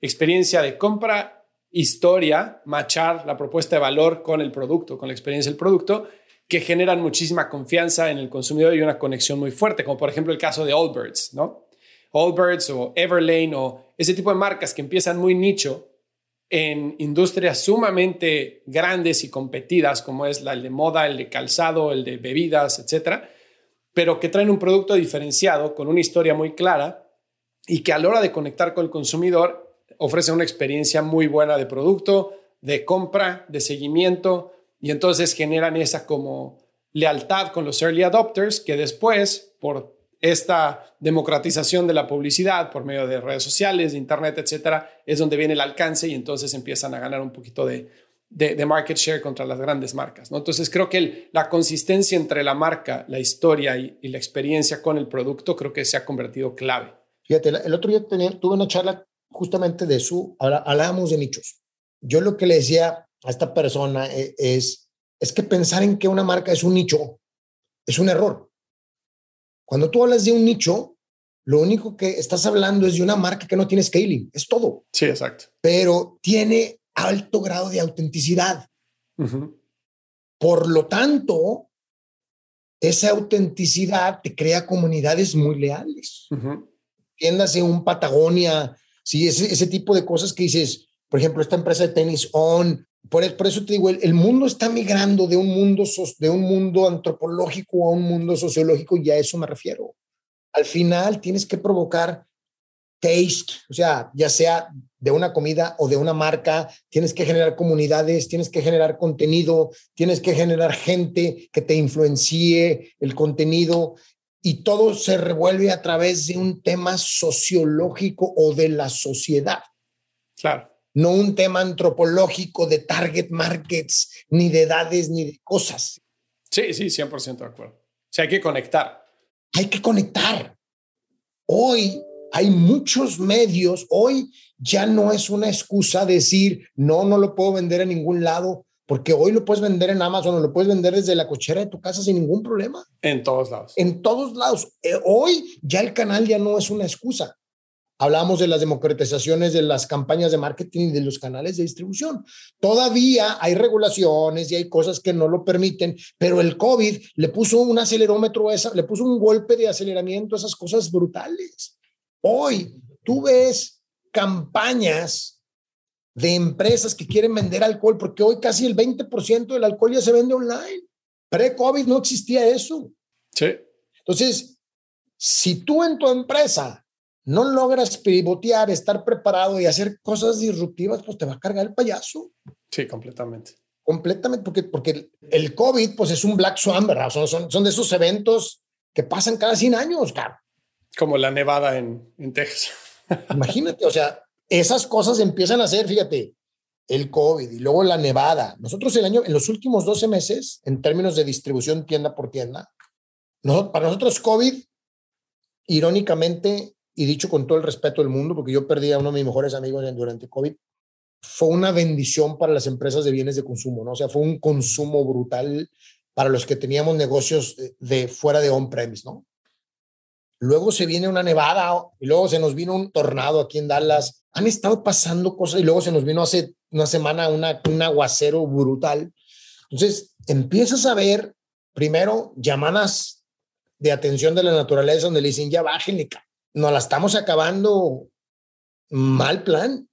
Experiencia de compra, historia, machar la propuesta de valor con el producto, con la experiencia del producto, que generan muchísima confianza en el consumidor y una conexión muy fuerte, como por ejemplo el caso de Allbirds, ¿no? Allbirds o Everlane o ese tipo de marcas que empiezan muy nicho en industrias sumamente grandes y competidas, como es la de moda, el de calzado, el de bebidas, etcétera, pero que traen un producto diferenciado con una historia muy clara y que a la hora de conectar con el consumidor ofrece una experiencia muy buena de producto, de compra, de seguimiento, y entonces generan esa como lealtad con los early adopters que después, por esta democratización de la publicidad por medio de redes sociales, de internet, etcétera, es donde viene el alcance y entonces empiezan a ganar un poquito de, de, market share contra las grandes marcas. ¿no? Entonces creo que la consistencia entre la marca, la historia y, la experiencia con el producto creo que se ha convertido clave. Fíjate, el otro día tuve una charla justamente de su, hablábamos de nichos. Yo lo que le decía a esta persona e, es, es que pensar en que una marca es un nicho es un error. Cuando tú hablas de un nicho, lo único que estás hablando es de una marca que no tiene scaling, es todo. Sí, exacto. Pero tiene alto grado de autenticidad. Por lo tanto, esa autenticidad te crea comunidades muy leales. Uh un Patagonia, sí, ese, ese tipo de cosas que dices, por ejemplo, esta empresa de tenis On por, eso te digo, el, mundo está migrando de un mundo, de un mundo antropológico a un mundo sociológico y a eso me refiero. Al final tienes que provocar taste, o sea, ya sea de una comida o de una marca, tienes que generar comunidades, tienes que generar contenido, tienes que generar gente que te influencie el contenido y todo se revuelve a través de un tema sociológico o de la sociedad. Claro no un tema antropológico de target markets, ni de edades, ni de cosas. Sí, sí, 100% de acuerdo. O sea, hay que conectar. Hay que conectar. Hoy hay muchos medios, hoy ya no es una excusa decir, no, no lo puedo vender en ningún lado, porque hoy lo puedes vender en Amazon o lo puedes vender desde la cochera de tu casa sin ningún problema. En todos lados. En todos lados. Eh, hoy ya el canal ya no es una excusa. Hablamos de las democratizaciones de las campañas de marketing y de los canales de distribución. Todavía hay regulaciones y hay cosas que no lo permiten, pero el COVID le puso un acelerómetro, le puso un golpe de aceleramiento a esas cosas brutales. Hoy tú ves campañas de empresas que quieren vender alcohol, porque hoy casi el 20% del alcohol ya se vende online. Pre-COVID no existía eso. Sí. Entonces, si tú en tu empresa no logras pivotear, estar preparado y hacer cosas disruptivas, pues te va a cargar el payaso. Sí, completamente. Completamente, porque, porque el COVID, pues es un Black Swan, ¿verdad? Son, son, son de esos eventos que pasan cada 100 años, claro. Como la nevada en, en Texas. Imagínate, o sea, esas cosas empiezan a ser, fíjate, el COVID y luego la nevada. Nosotros el año, en los últimos 12 meses, en términos de distribución tienda por tienda, para nosotros COVID, irónicamente, y dicho con todo el respeto del mundo, porque yo perdí a uno de mis mejores amigos durante COVID, fue una bendición para las empresas de bienes de consumo, ¿no? O sea, fue un consumo brutal para los que teníamos negocios de, fuera de on-premise, ¿no? Luego se viene una nevada y luego se nos vino un tornado aquí en Dallas. Han estado pasando cosas y luego se nos vino hace una semana una, un aguacero brutal. Entonces, empiezas a ver primero llamadas de atención de la naturaleza donde le dicen, ya bájenle, nos la estamos acabando mal plan.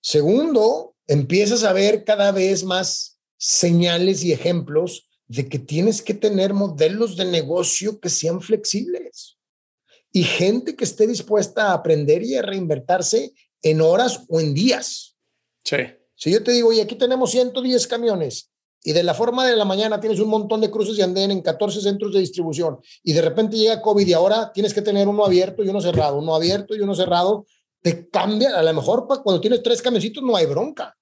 Segundo, empiezas a ver cada vez más señales y ejemplos de que tienes que tener modelos de negocio que sean flexibles y gente que esté dispuesta a aprender y a reinvertirse en horas o en días. Sí. Si yo te digo, y aquí tenemos 110 camiones y de la forma de la mañana tienes un montón de cruces y anden en 14 centros de distribución y de repente llega COVID y ahora tienes que tener uno abierto y uno cerrado, uno abierto y uno cerrado, te cambia. A lo mejor cuando tienes tres camioncitos no hay bronca,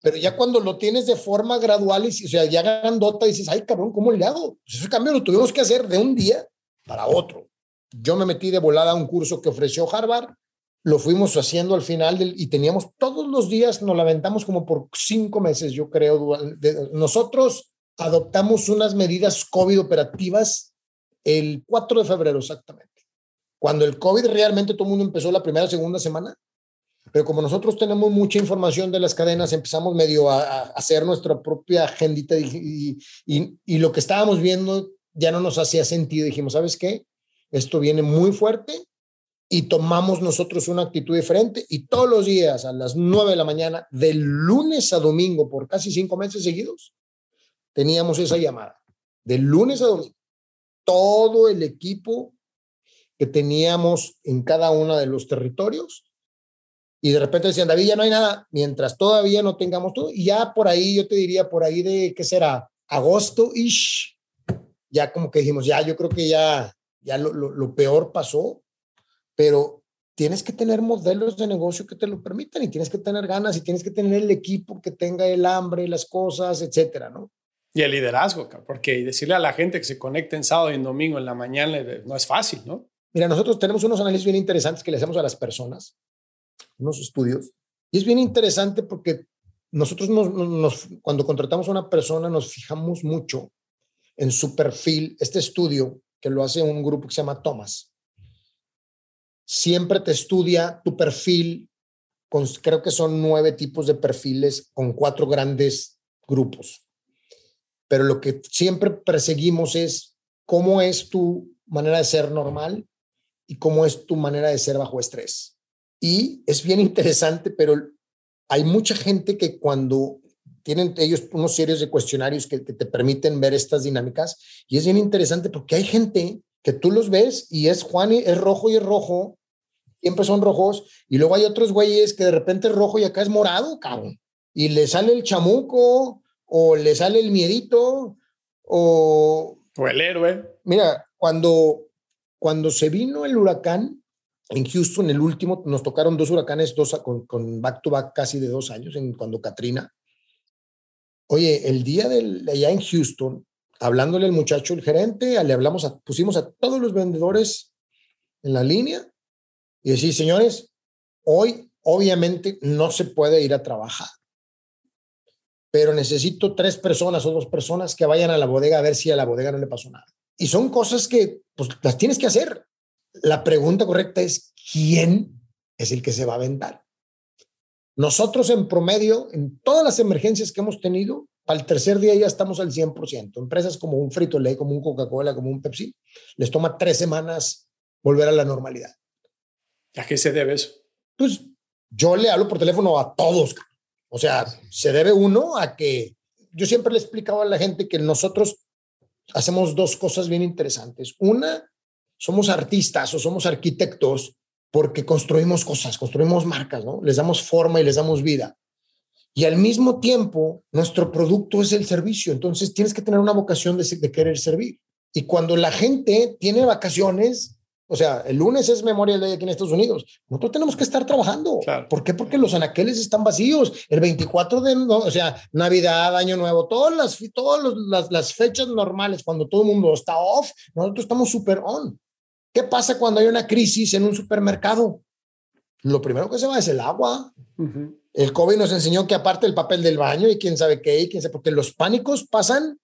pero ya cuando lo tienes de forma gradual y o sea, ya grandota dices, ay cabrón, ¿cómo le hago? Pues ese cambio lo tuvimos que hacer de un día para otro. Yo me metí de volada a un curso que ofreció Harvard lo fuimos haciendo al final del, y teníamos todos los días, nos lamentamos como por cinco meses, yo creo. nosotros adoptamos unas medidas COVID operativas el 4 de febrero exactamente. Cuando el COVID realmente todo el mundo empezó la primera, segunda semana, pero como nosotros tenemos mucha información de las cadenas, empezamos medio a, hacer nuestra propia agendita y, y, y, lo que estábamos viendo ya no nos hacía sentido. Dijimos, ¿sabes qué? Esto viene muy fuerte, y tomamos nosotros una actitud diferente y todos los días a las 9 de la mañana, de lunes a domingo, por casi cinco meses seguidos, teníamos esa llamada. De lunes a domingo. Todo el equipo que teníamos en cada uno de los territorios y de repente decían, David, ya no hay nada, mientras todavía no tengamos todo. Y ya por ahí, yo te diría, por ahí de, ¿qué será? Agosto-ish, ya como que dijimos, ya, yo creo que ya, ya lo, lo, lo peor pasó pero tienes que tener modelos de negocio que te lo permitan y tienes que tener ganas y tienes que tener el equipo que tenga el hambre, las cosas, etcétera, ¿no? Y el liderazgo, porque decirle a la gente que se conecte en sábado y en domingo en la mañana no es fácil, ¿no? Mira, nosotros tenemos unos análisis bien interesantes que le hacemos a las personas, unos estudios, y es bien interesante porque nosotros nos, cuando contratamos a una persona nos fijamos mucho en su perfil, este estudio que lo hace un grupo que se llama Thomas, siempre te estudia tu perfil, con, creo que son nueve tipos de perfiles con cuatro grandes grupos. Pero lo que siempre perseguimos es cómo es tu manera de ser normal y cómo es tu manera de ser bajo estrés. Y es bien interesante, pero hay mucha gente que cuando tienen ellos unos series de cuestionarios que, que, te permiten ver estas dinámicas y es bien interesante porque hay gente que tú los ves y es Juan, y es rojo y es rojo siempre son rojos, y luego hay otros güeyes que de repente es rojo y acá es morado, cabrón, y le sale el chamuco, o le sale el miedito, o... O el héroe. Mira, cuando, cuando se vino el huracán en Houston, el último, nos tocaron dos huracanes dos, con, con back to back casi de dos años, en, cuando Katrina. Oye, el día del, allá en Houston, hablándole al muchacho, el gerente, le hablamos, pusimos a todos los vendedores en la línea y decir, señores, hoy obviamente no se puede ir a trabajar, pero necesito tres personas o dos personas que vayan a la bodega a ver si a la bodega no le pasó nada. Y son cosas que pues, las tienes que hacer. La pregunta correcta es, ¿quién es el que se va a aventar? Nosotros en promedio, en todas las emergencias que hemos tenido, al tercer día ya estamos al 100%. Empresas como un Frito Lay, como un Coca-Cola, como un Pepsi, les toma tres semanas volver a la normalidad. ¿A qué se debe eso? Pues yo le hablo por teléfono a todos. O sea, se debe uno a que yo siempre le explicaba a la gente que nosotros hacemos dos cosas bien interesantes. Una, somos artistas o somos arquitectos porque construimos cosas, construimos marcas, ¿no? Les damos forma y les damos vida. Y al mismo tiempo, nuestro producto es el servicio. Entonces, tienes que tener una vocación de, querer servir. Y cuando la gente tiene vacaciones, o sea, el lunes es Memorial Day aquí en Estados Unidos. Nosotros tenemos que estar trabajando. ¿Por qué? Porque los anaqueles están vacíos. El 24 de, o sea, Navidad, Año Nuevo, todas las, todas las, las fechas normales, cuando todo el mundo está off, nosotros estamos súper on. ¿Qué pasa cuando hay una crisis en un supermercado? Lo primero que se va es el agua. El COVID nos enseñó que aparte el papel del baño y quién sabe qué, y quién sabe, porque los pánicos pasan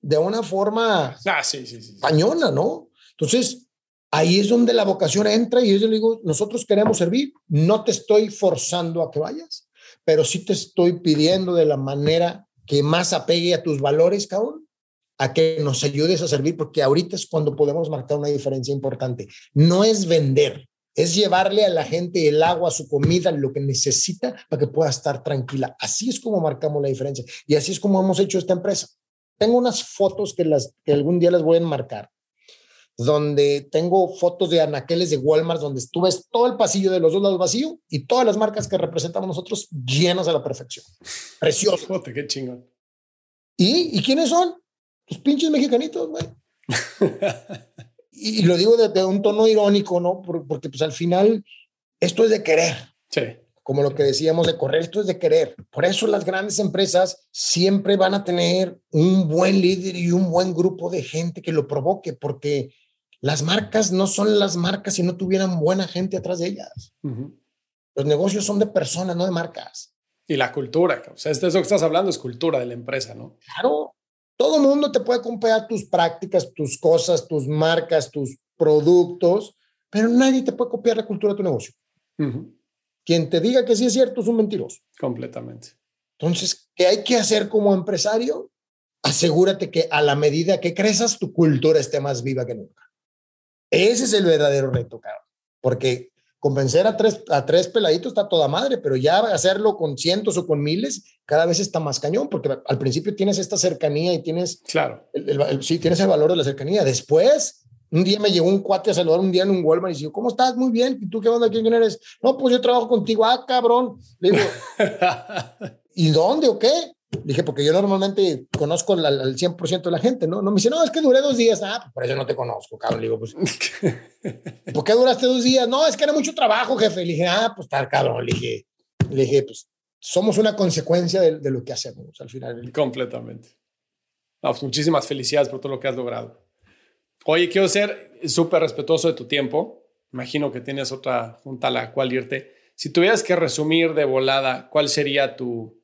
de una forma ah, sí, sí, sí, pañona, ¿no? Entonces, ahí es donde la vocación entra y yo le digo, nosotros queremos servir, no te estoy forzando a que vayas, pero sí te estoy pidiendo de la manera que más apegue a tus valores, cabrón, a que nos ayudes a servir, porque ahorita es cuando podemos marcar una diferencia importante. No es vender, es llevarle a la gente el agua, su comida, lo que necesita para que pueda estar tranquila. Así es como marcamos la diferencia y así es como hemos hecho esta empresa. Tengo unas fotos que, las, que algún día las voy a enmarcar, donde tengo fotos de anaqueles de Walmart, donde tú ves todo el pasillo de los dos lados vacío y todas las marcas que representamos nosotros llenas a la perfección. Precioso. qué chingón. ¿Y, ¿Y quiénes son? Los pinches mexicanitos, güey. y, lo digo de, un tono irónico, ¿no? Porque pues al final esto es de querer. Sí. Como lo que decíamos de correr, esto es de querer. Por eso las grandes empresas siempre van a tener un buen líder y un buen grupo de gente que lo provoque, porque las marcas no son las marcas si no tuvieran buena gente atrás de ellas. Los negocios son de personas, no de marcas. Y la cultura, o sea, eso que estás hablando es cultura de la empresa, ¿no? Claro, todo mundo te puede comprar tus prácticas, tus cosas, tus marcas, tus productos, pero nadie te puede copiar la cultura de tu negocio. Quien te diga que sí es cierto es un mentiroso. Completamente. Entonces, ¿qué hay que hacer como empresario? Asegúrate que a la medida que crezas, tu cultura esté más viva que nunca. Ese es el verdadero reto, cabrón. Porque convencer a tres, a tres peladitos está toda madre, pero ya hacerlo con cientos o con miles cada vez está más cañón, porque al principio tienes esta cercanía y tienes, claro, sí, tienes el valor de la cercanía. Después, un día me llegó un cuate a saludar un día en un Walmart y dijo, ¿cómo estás? Muy bien. ¿Y tú qué onda? ¿Quién eres? No, pues yo trabajo contigo. Ah, cabrón. Le digo, ¿y dónde o qué? Dije, porque yo normalmente conozco al, al 100% de la gente, ¿no? No me dice, no, es que duré dos días. Ah, por eso no te conozco, cabrón. Le digo, pues, ¿por qué duraste dos días? No, es que era mucho trabajo, jefe. Le dije, ah, pues tal, cabrón. Le dije, le dije, pues somos una consecuencia de, de lo que hacemos al final. Completamente. pues, muchísimas felicidades por todo lo que has logrado. Oye, quiero ser súper respetuoso de tu tiempo. Imagino que tienes otra junta a la cual irte. Si tuvieras que resumir de volada, ¿cuál sería tu,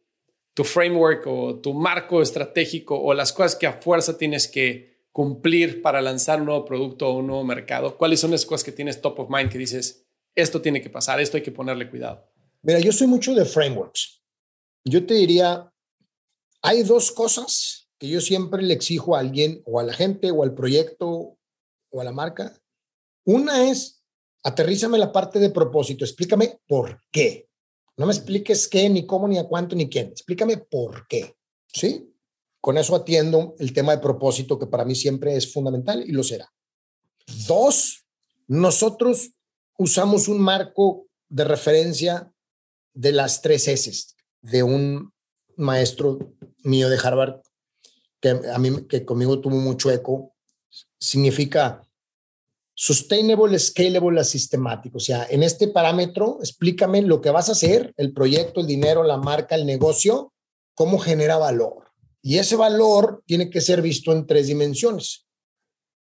tu framework o tu marco estratégico o las cosas que a fuerza tienes que cumplir para lanzar un nuevo producto o un nuevo mercado? ¿Cuáles son las cosas que tienes top of mind que dices, esto tiene que pasar, esto hay que ponerle cuidado? Mira, yo soy mucho de frameworks. Yo te diría, hay dos cosas que yo siempre le exijo a alguien o a la gente o al proyecto o a la marca. Una es, aterrízame la parte de propósito, explícame por qué. No me expliques qué, ni cómo, ni a cuánto, ni quién. Explícame por qué. ¿Sí? Con eso atiendo el tema de propósito, que para mí siempre es fundamental y lo será. Dos, nosotros usamos un marco de referencia de las tres S de un maestro mío de Harvard que a mí que conmigo tuvo mucho eco significa Sustainable, scalable, sistemático. O sea, en este parámetro, explícame lo que vas a hacer, el proyecto, el dinero, la marca, el negocio, cómo genera valor. Y ese valor tiene que ser visto en tres dimensiones.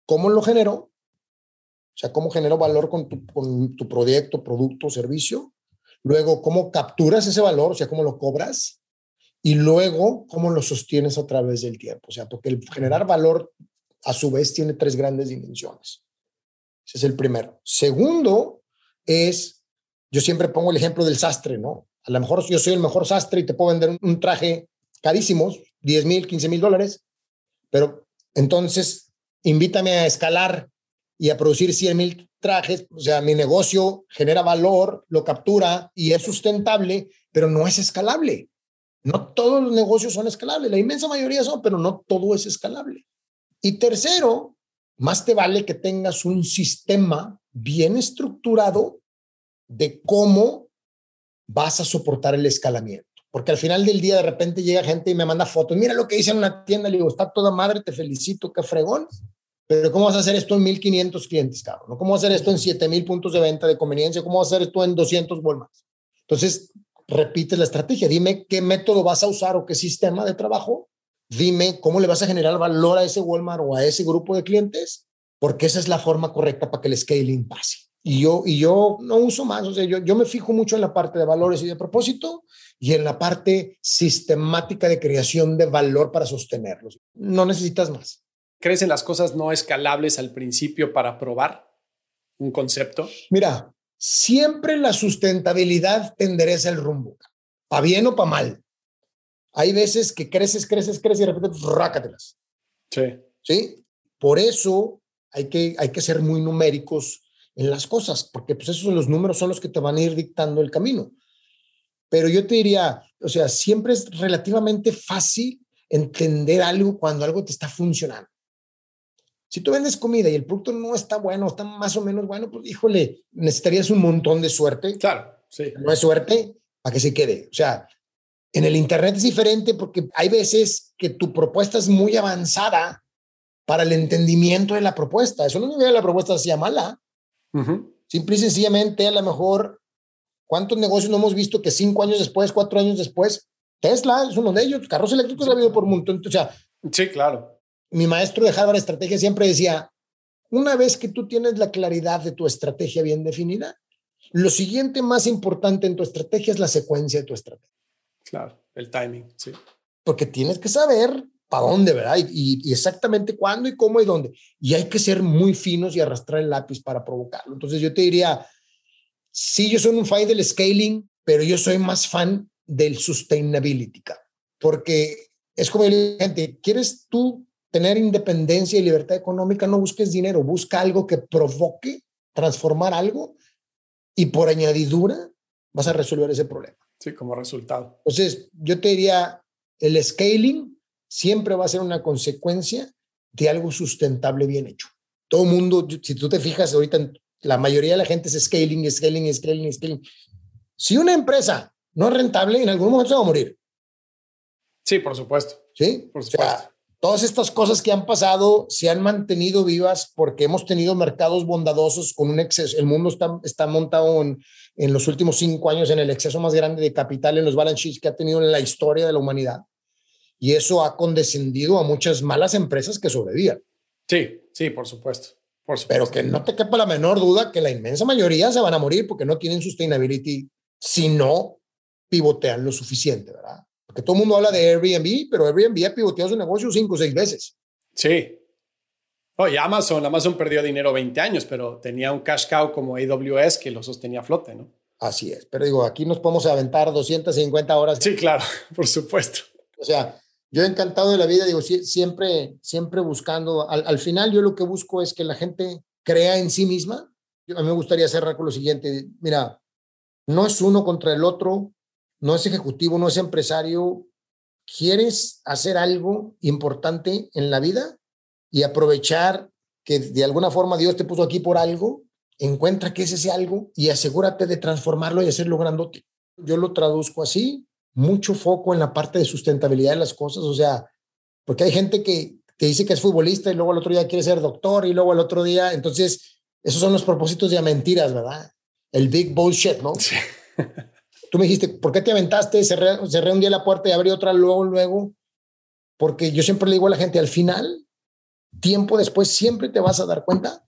¿Cómo lo genero? O sea, cómo genero valor con tu, con tu proyecto, producto, servicio. Luego, cómo capturas ese valor, o sea, cómo lo cobras. Y luego, cómo lo sostienes a través del tiempo. O sea, porque el generar valor, a su vez, tiene tres grandes dimensiones. Ese es el primero. Segundo es, yo siempre pongo el ejemplo del sastre, ¿no? A lo mejor yo soy el mejor sastre y te puedo vender un traje carísimo, 10 mil, 15 mil dólares, pero entonces invítame a escalar y a producir 100 mil trajes, o sea, mi negocio genera valor, lo captura y es sustentable, pero no es escalable. No todos los negocios son escalables, la inmensa mayoría son, pero no todo es escalable. Y tercero, más te vale que tengas un sistema bien estructurado de cómo vas a soportar el escalamiento. Porque al final del día de repente llega gente y me manda fotos. Mira lo que hice en una tienda. Le digo, está toda madre, te felicito, qué fregón. Pero ¿cómo vas a hacer esto en 1500 clientes, cabrón? ¿Cómo vas a hacer esto en 7000 puntos de venta de conveniencia? ¿Cómo vas a hacer esto en 200 Walmart? Entonces, repite la estrategia. Dime qué método vas a usar o qué sistema de trabajo. Dime cómo le vas a generar valor a ese Walmart o a ese grupo de clientes, porque esa es la forma correcta para que el scaling pase. Y yo, y yo no uso más, o sea, yo, yo me fijo mucho en la parte de valores y de propósito y en la parte sistemática de creación de valor para sostenerlos. No necesitas más. ¿Crees en las cosas no escalables al principio para probar un concepto? Mira, siempre la sustentabilidad te endereza el rumbo, para bien o para mal. Hay veces que creces, creces, creces y de repente pues, rácatelas. Sí. ¿Sí? Por eso hay que, hay que ser muy numéricos en las cosas, porque pues esos los números son los que te van a ir dictando el camino. Pero yo te diría, o sea, siempre es relativamente fácil entender algo cuando algo te está funcionando. Si tú vendes comida y el producto no está bueno, está más o menos bueno, pues híjole, necesitarías un montón de suerte. Claro, sí. No es suerte para que se quede. O sea, en el Internet es diferente porque hay veces que tu propuesta es muy avanzada para el entendimiento de la propuesta. Eso no significa que la propuesta sea mala. Simple y sencillamente, a lo mejor, ¿cuántos negocios no hemos visto que cinco años después, cuatro años después, Tesla es uno de ellos, carros eléctricos ha habido por un montón. O sea, sí, claro. Mi maestro de Harvard Estrategia siempre decía, una vez que tú tienes la claridad de tu estrategia bien definida, lo siguiente más importante en tu estrategia es la secuencia de tu estrategia. Claro, el timing, sí. Porque tienes que saber para dónde, ¿verdad? Y, exactamente cuándo y cómo y dónde. Y hay que ser muy finos y arrastrar el lápiz para provocarlo. Entonces yo te diría, sí, yo soy un fan del scaling, pero yo soy más fan del sustainability, porque es como el gente, ¿quieres tú tener independencia y libertad económica? No busques dinero, busca algo que provoque transformar algo y por añadidura vas a resolver ese problema. Sí, como resultado. Entonces, yo te diría, el scaling siempre va a ser una consecuencia de algo sustentable bien hecho. Todo el mundo, si tú te fijas ahorita, la mayoría de la gente es scaling, scaling, scaling, scaling. Si una empresa no es rentable, en algún momento se va a morir. Sí, por supuesto. Sí, por supuesto. Todas estas cosas que han pasado se han mantenido vivas porque hemos tenido mercados bondadosos con un exceso. El mundo está, está montado en, en los últimos cinco años en el exceso más grande de capital en los balance sheets que ha tenido en la historia de la humanidad y eso ha condescendido a muchas malas empresas que sobrevivían. Sí, sí, por supuesto, por Pero que no te quepa la menor duda que la inmensa mayoría se van a morir porque no tienen sustainability si no pivotean lo suficiente, ¿verdad? Porque todo el mundo habla de Airbnb, pero Airbnb ha pivoteado su negocio cinco o seis veces. Sí. Oye, Amazon, Amazon perdió dinero 20 años, pero tenía un cash cow como AWS que lo sostenía a flote, ¿no? Así es. Pero digo, aquí nos podemos aventar 250 horas. Sí, claro, por supuesto. O sea, yo encantado de la vida, digo, siempre, siempre buscando, al, final yo lo que busco es que la gente crea en sí misma. a mí me gustaría cerrar con lo siguiente, mira, no es uno contra el otro, no es ejecutivo, no es empresario. ¿Quieres hacer algo importante en la vida y aprovechar que de alguna forma Dios te puso aquí por algo? Encuentra qué es ese algo y asegúrate de transformarlo y hacerlo grandote. Yo lo traduzco así, mucho foco en la parte de sustentabilidad de las cosas, o sea, porque hay gente que, te dice que es futbolista y luego el otro día quiere ser doctor y luego el otro día, entonces, esos son los propósitos de mentiras, ¿verdad? El big bullshit, ¿no? Sí. Tú me dijiste, ¿por qué te aventaste? Cerré, cerré un día la puerta y abrí otra luego, luego. porque yo siempre le digo a la gente, al final, tiempo después, siempre te vas a dar cuenta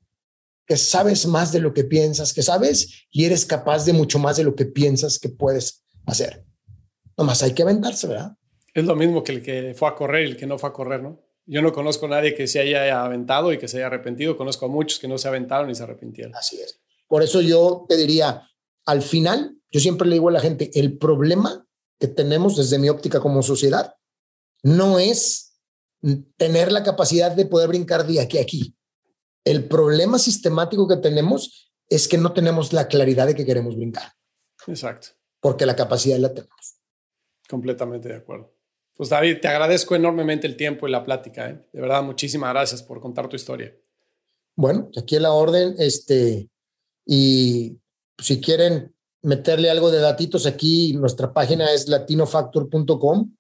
que sabes más de lo que piensas que sabes y eres capaz de mucho más de lo que piensas que puedes hacer. Nomás hay que aventarse, ¿verdad? Es lo mismo que el que fue a correr y el que no fue a correr, ¿no? Yo no conozco a nadie que se haya aventado y que se haya arrepentido. Conozco a muchos que no se aventaron y se arrepintieron. Así es. Por eso yo te diría, al final, yo siempre le digo a la gente, el problema que tenemos desde mi óptica como sociedad no es tener la capacidad de poder brincar de aquí a aquí. El problema sistemático que tenemos es que no tenemos la claridad de que queremos brincar. Exacto. Porque la capacidad la tenemos. Completamente de acuerdo. Pues David, te agradezco enormemente el tiempo y la plática. ¿eh? De verdad, muchísimas gracias por contar tu historia. Bueno, aquí en la orden, este, y si quieren meterle algo de datitos aquí, nuestra página es latinofactor.com.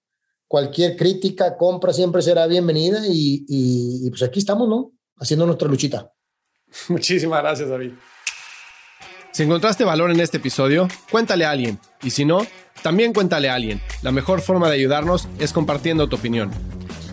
Cualquier crítica, compra siempre será bienvenida y, y pues aquí estamos, ¿no? Haciendo nuestra luchita. Muchísimas gracias, David. Si encontraste valor en este episodio, cuéntale a alguien. Y si no, también cuéntale a alguien. La mejor forma de ayudarnos es compartiendo tu opinión.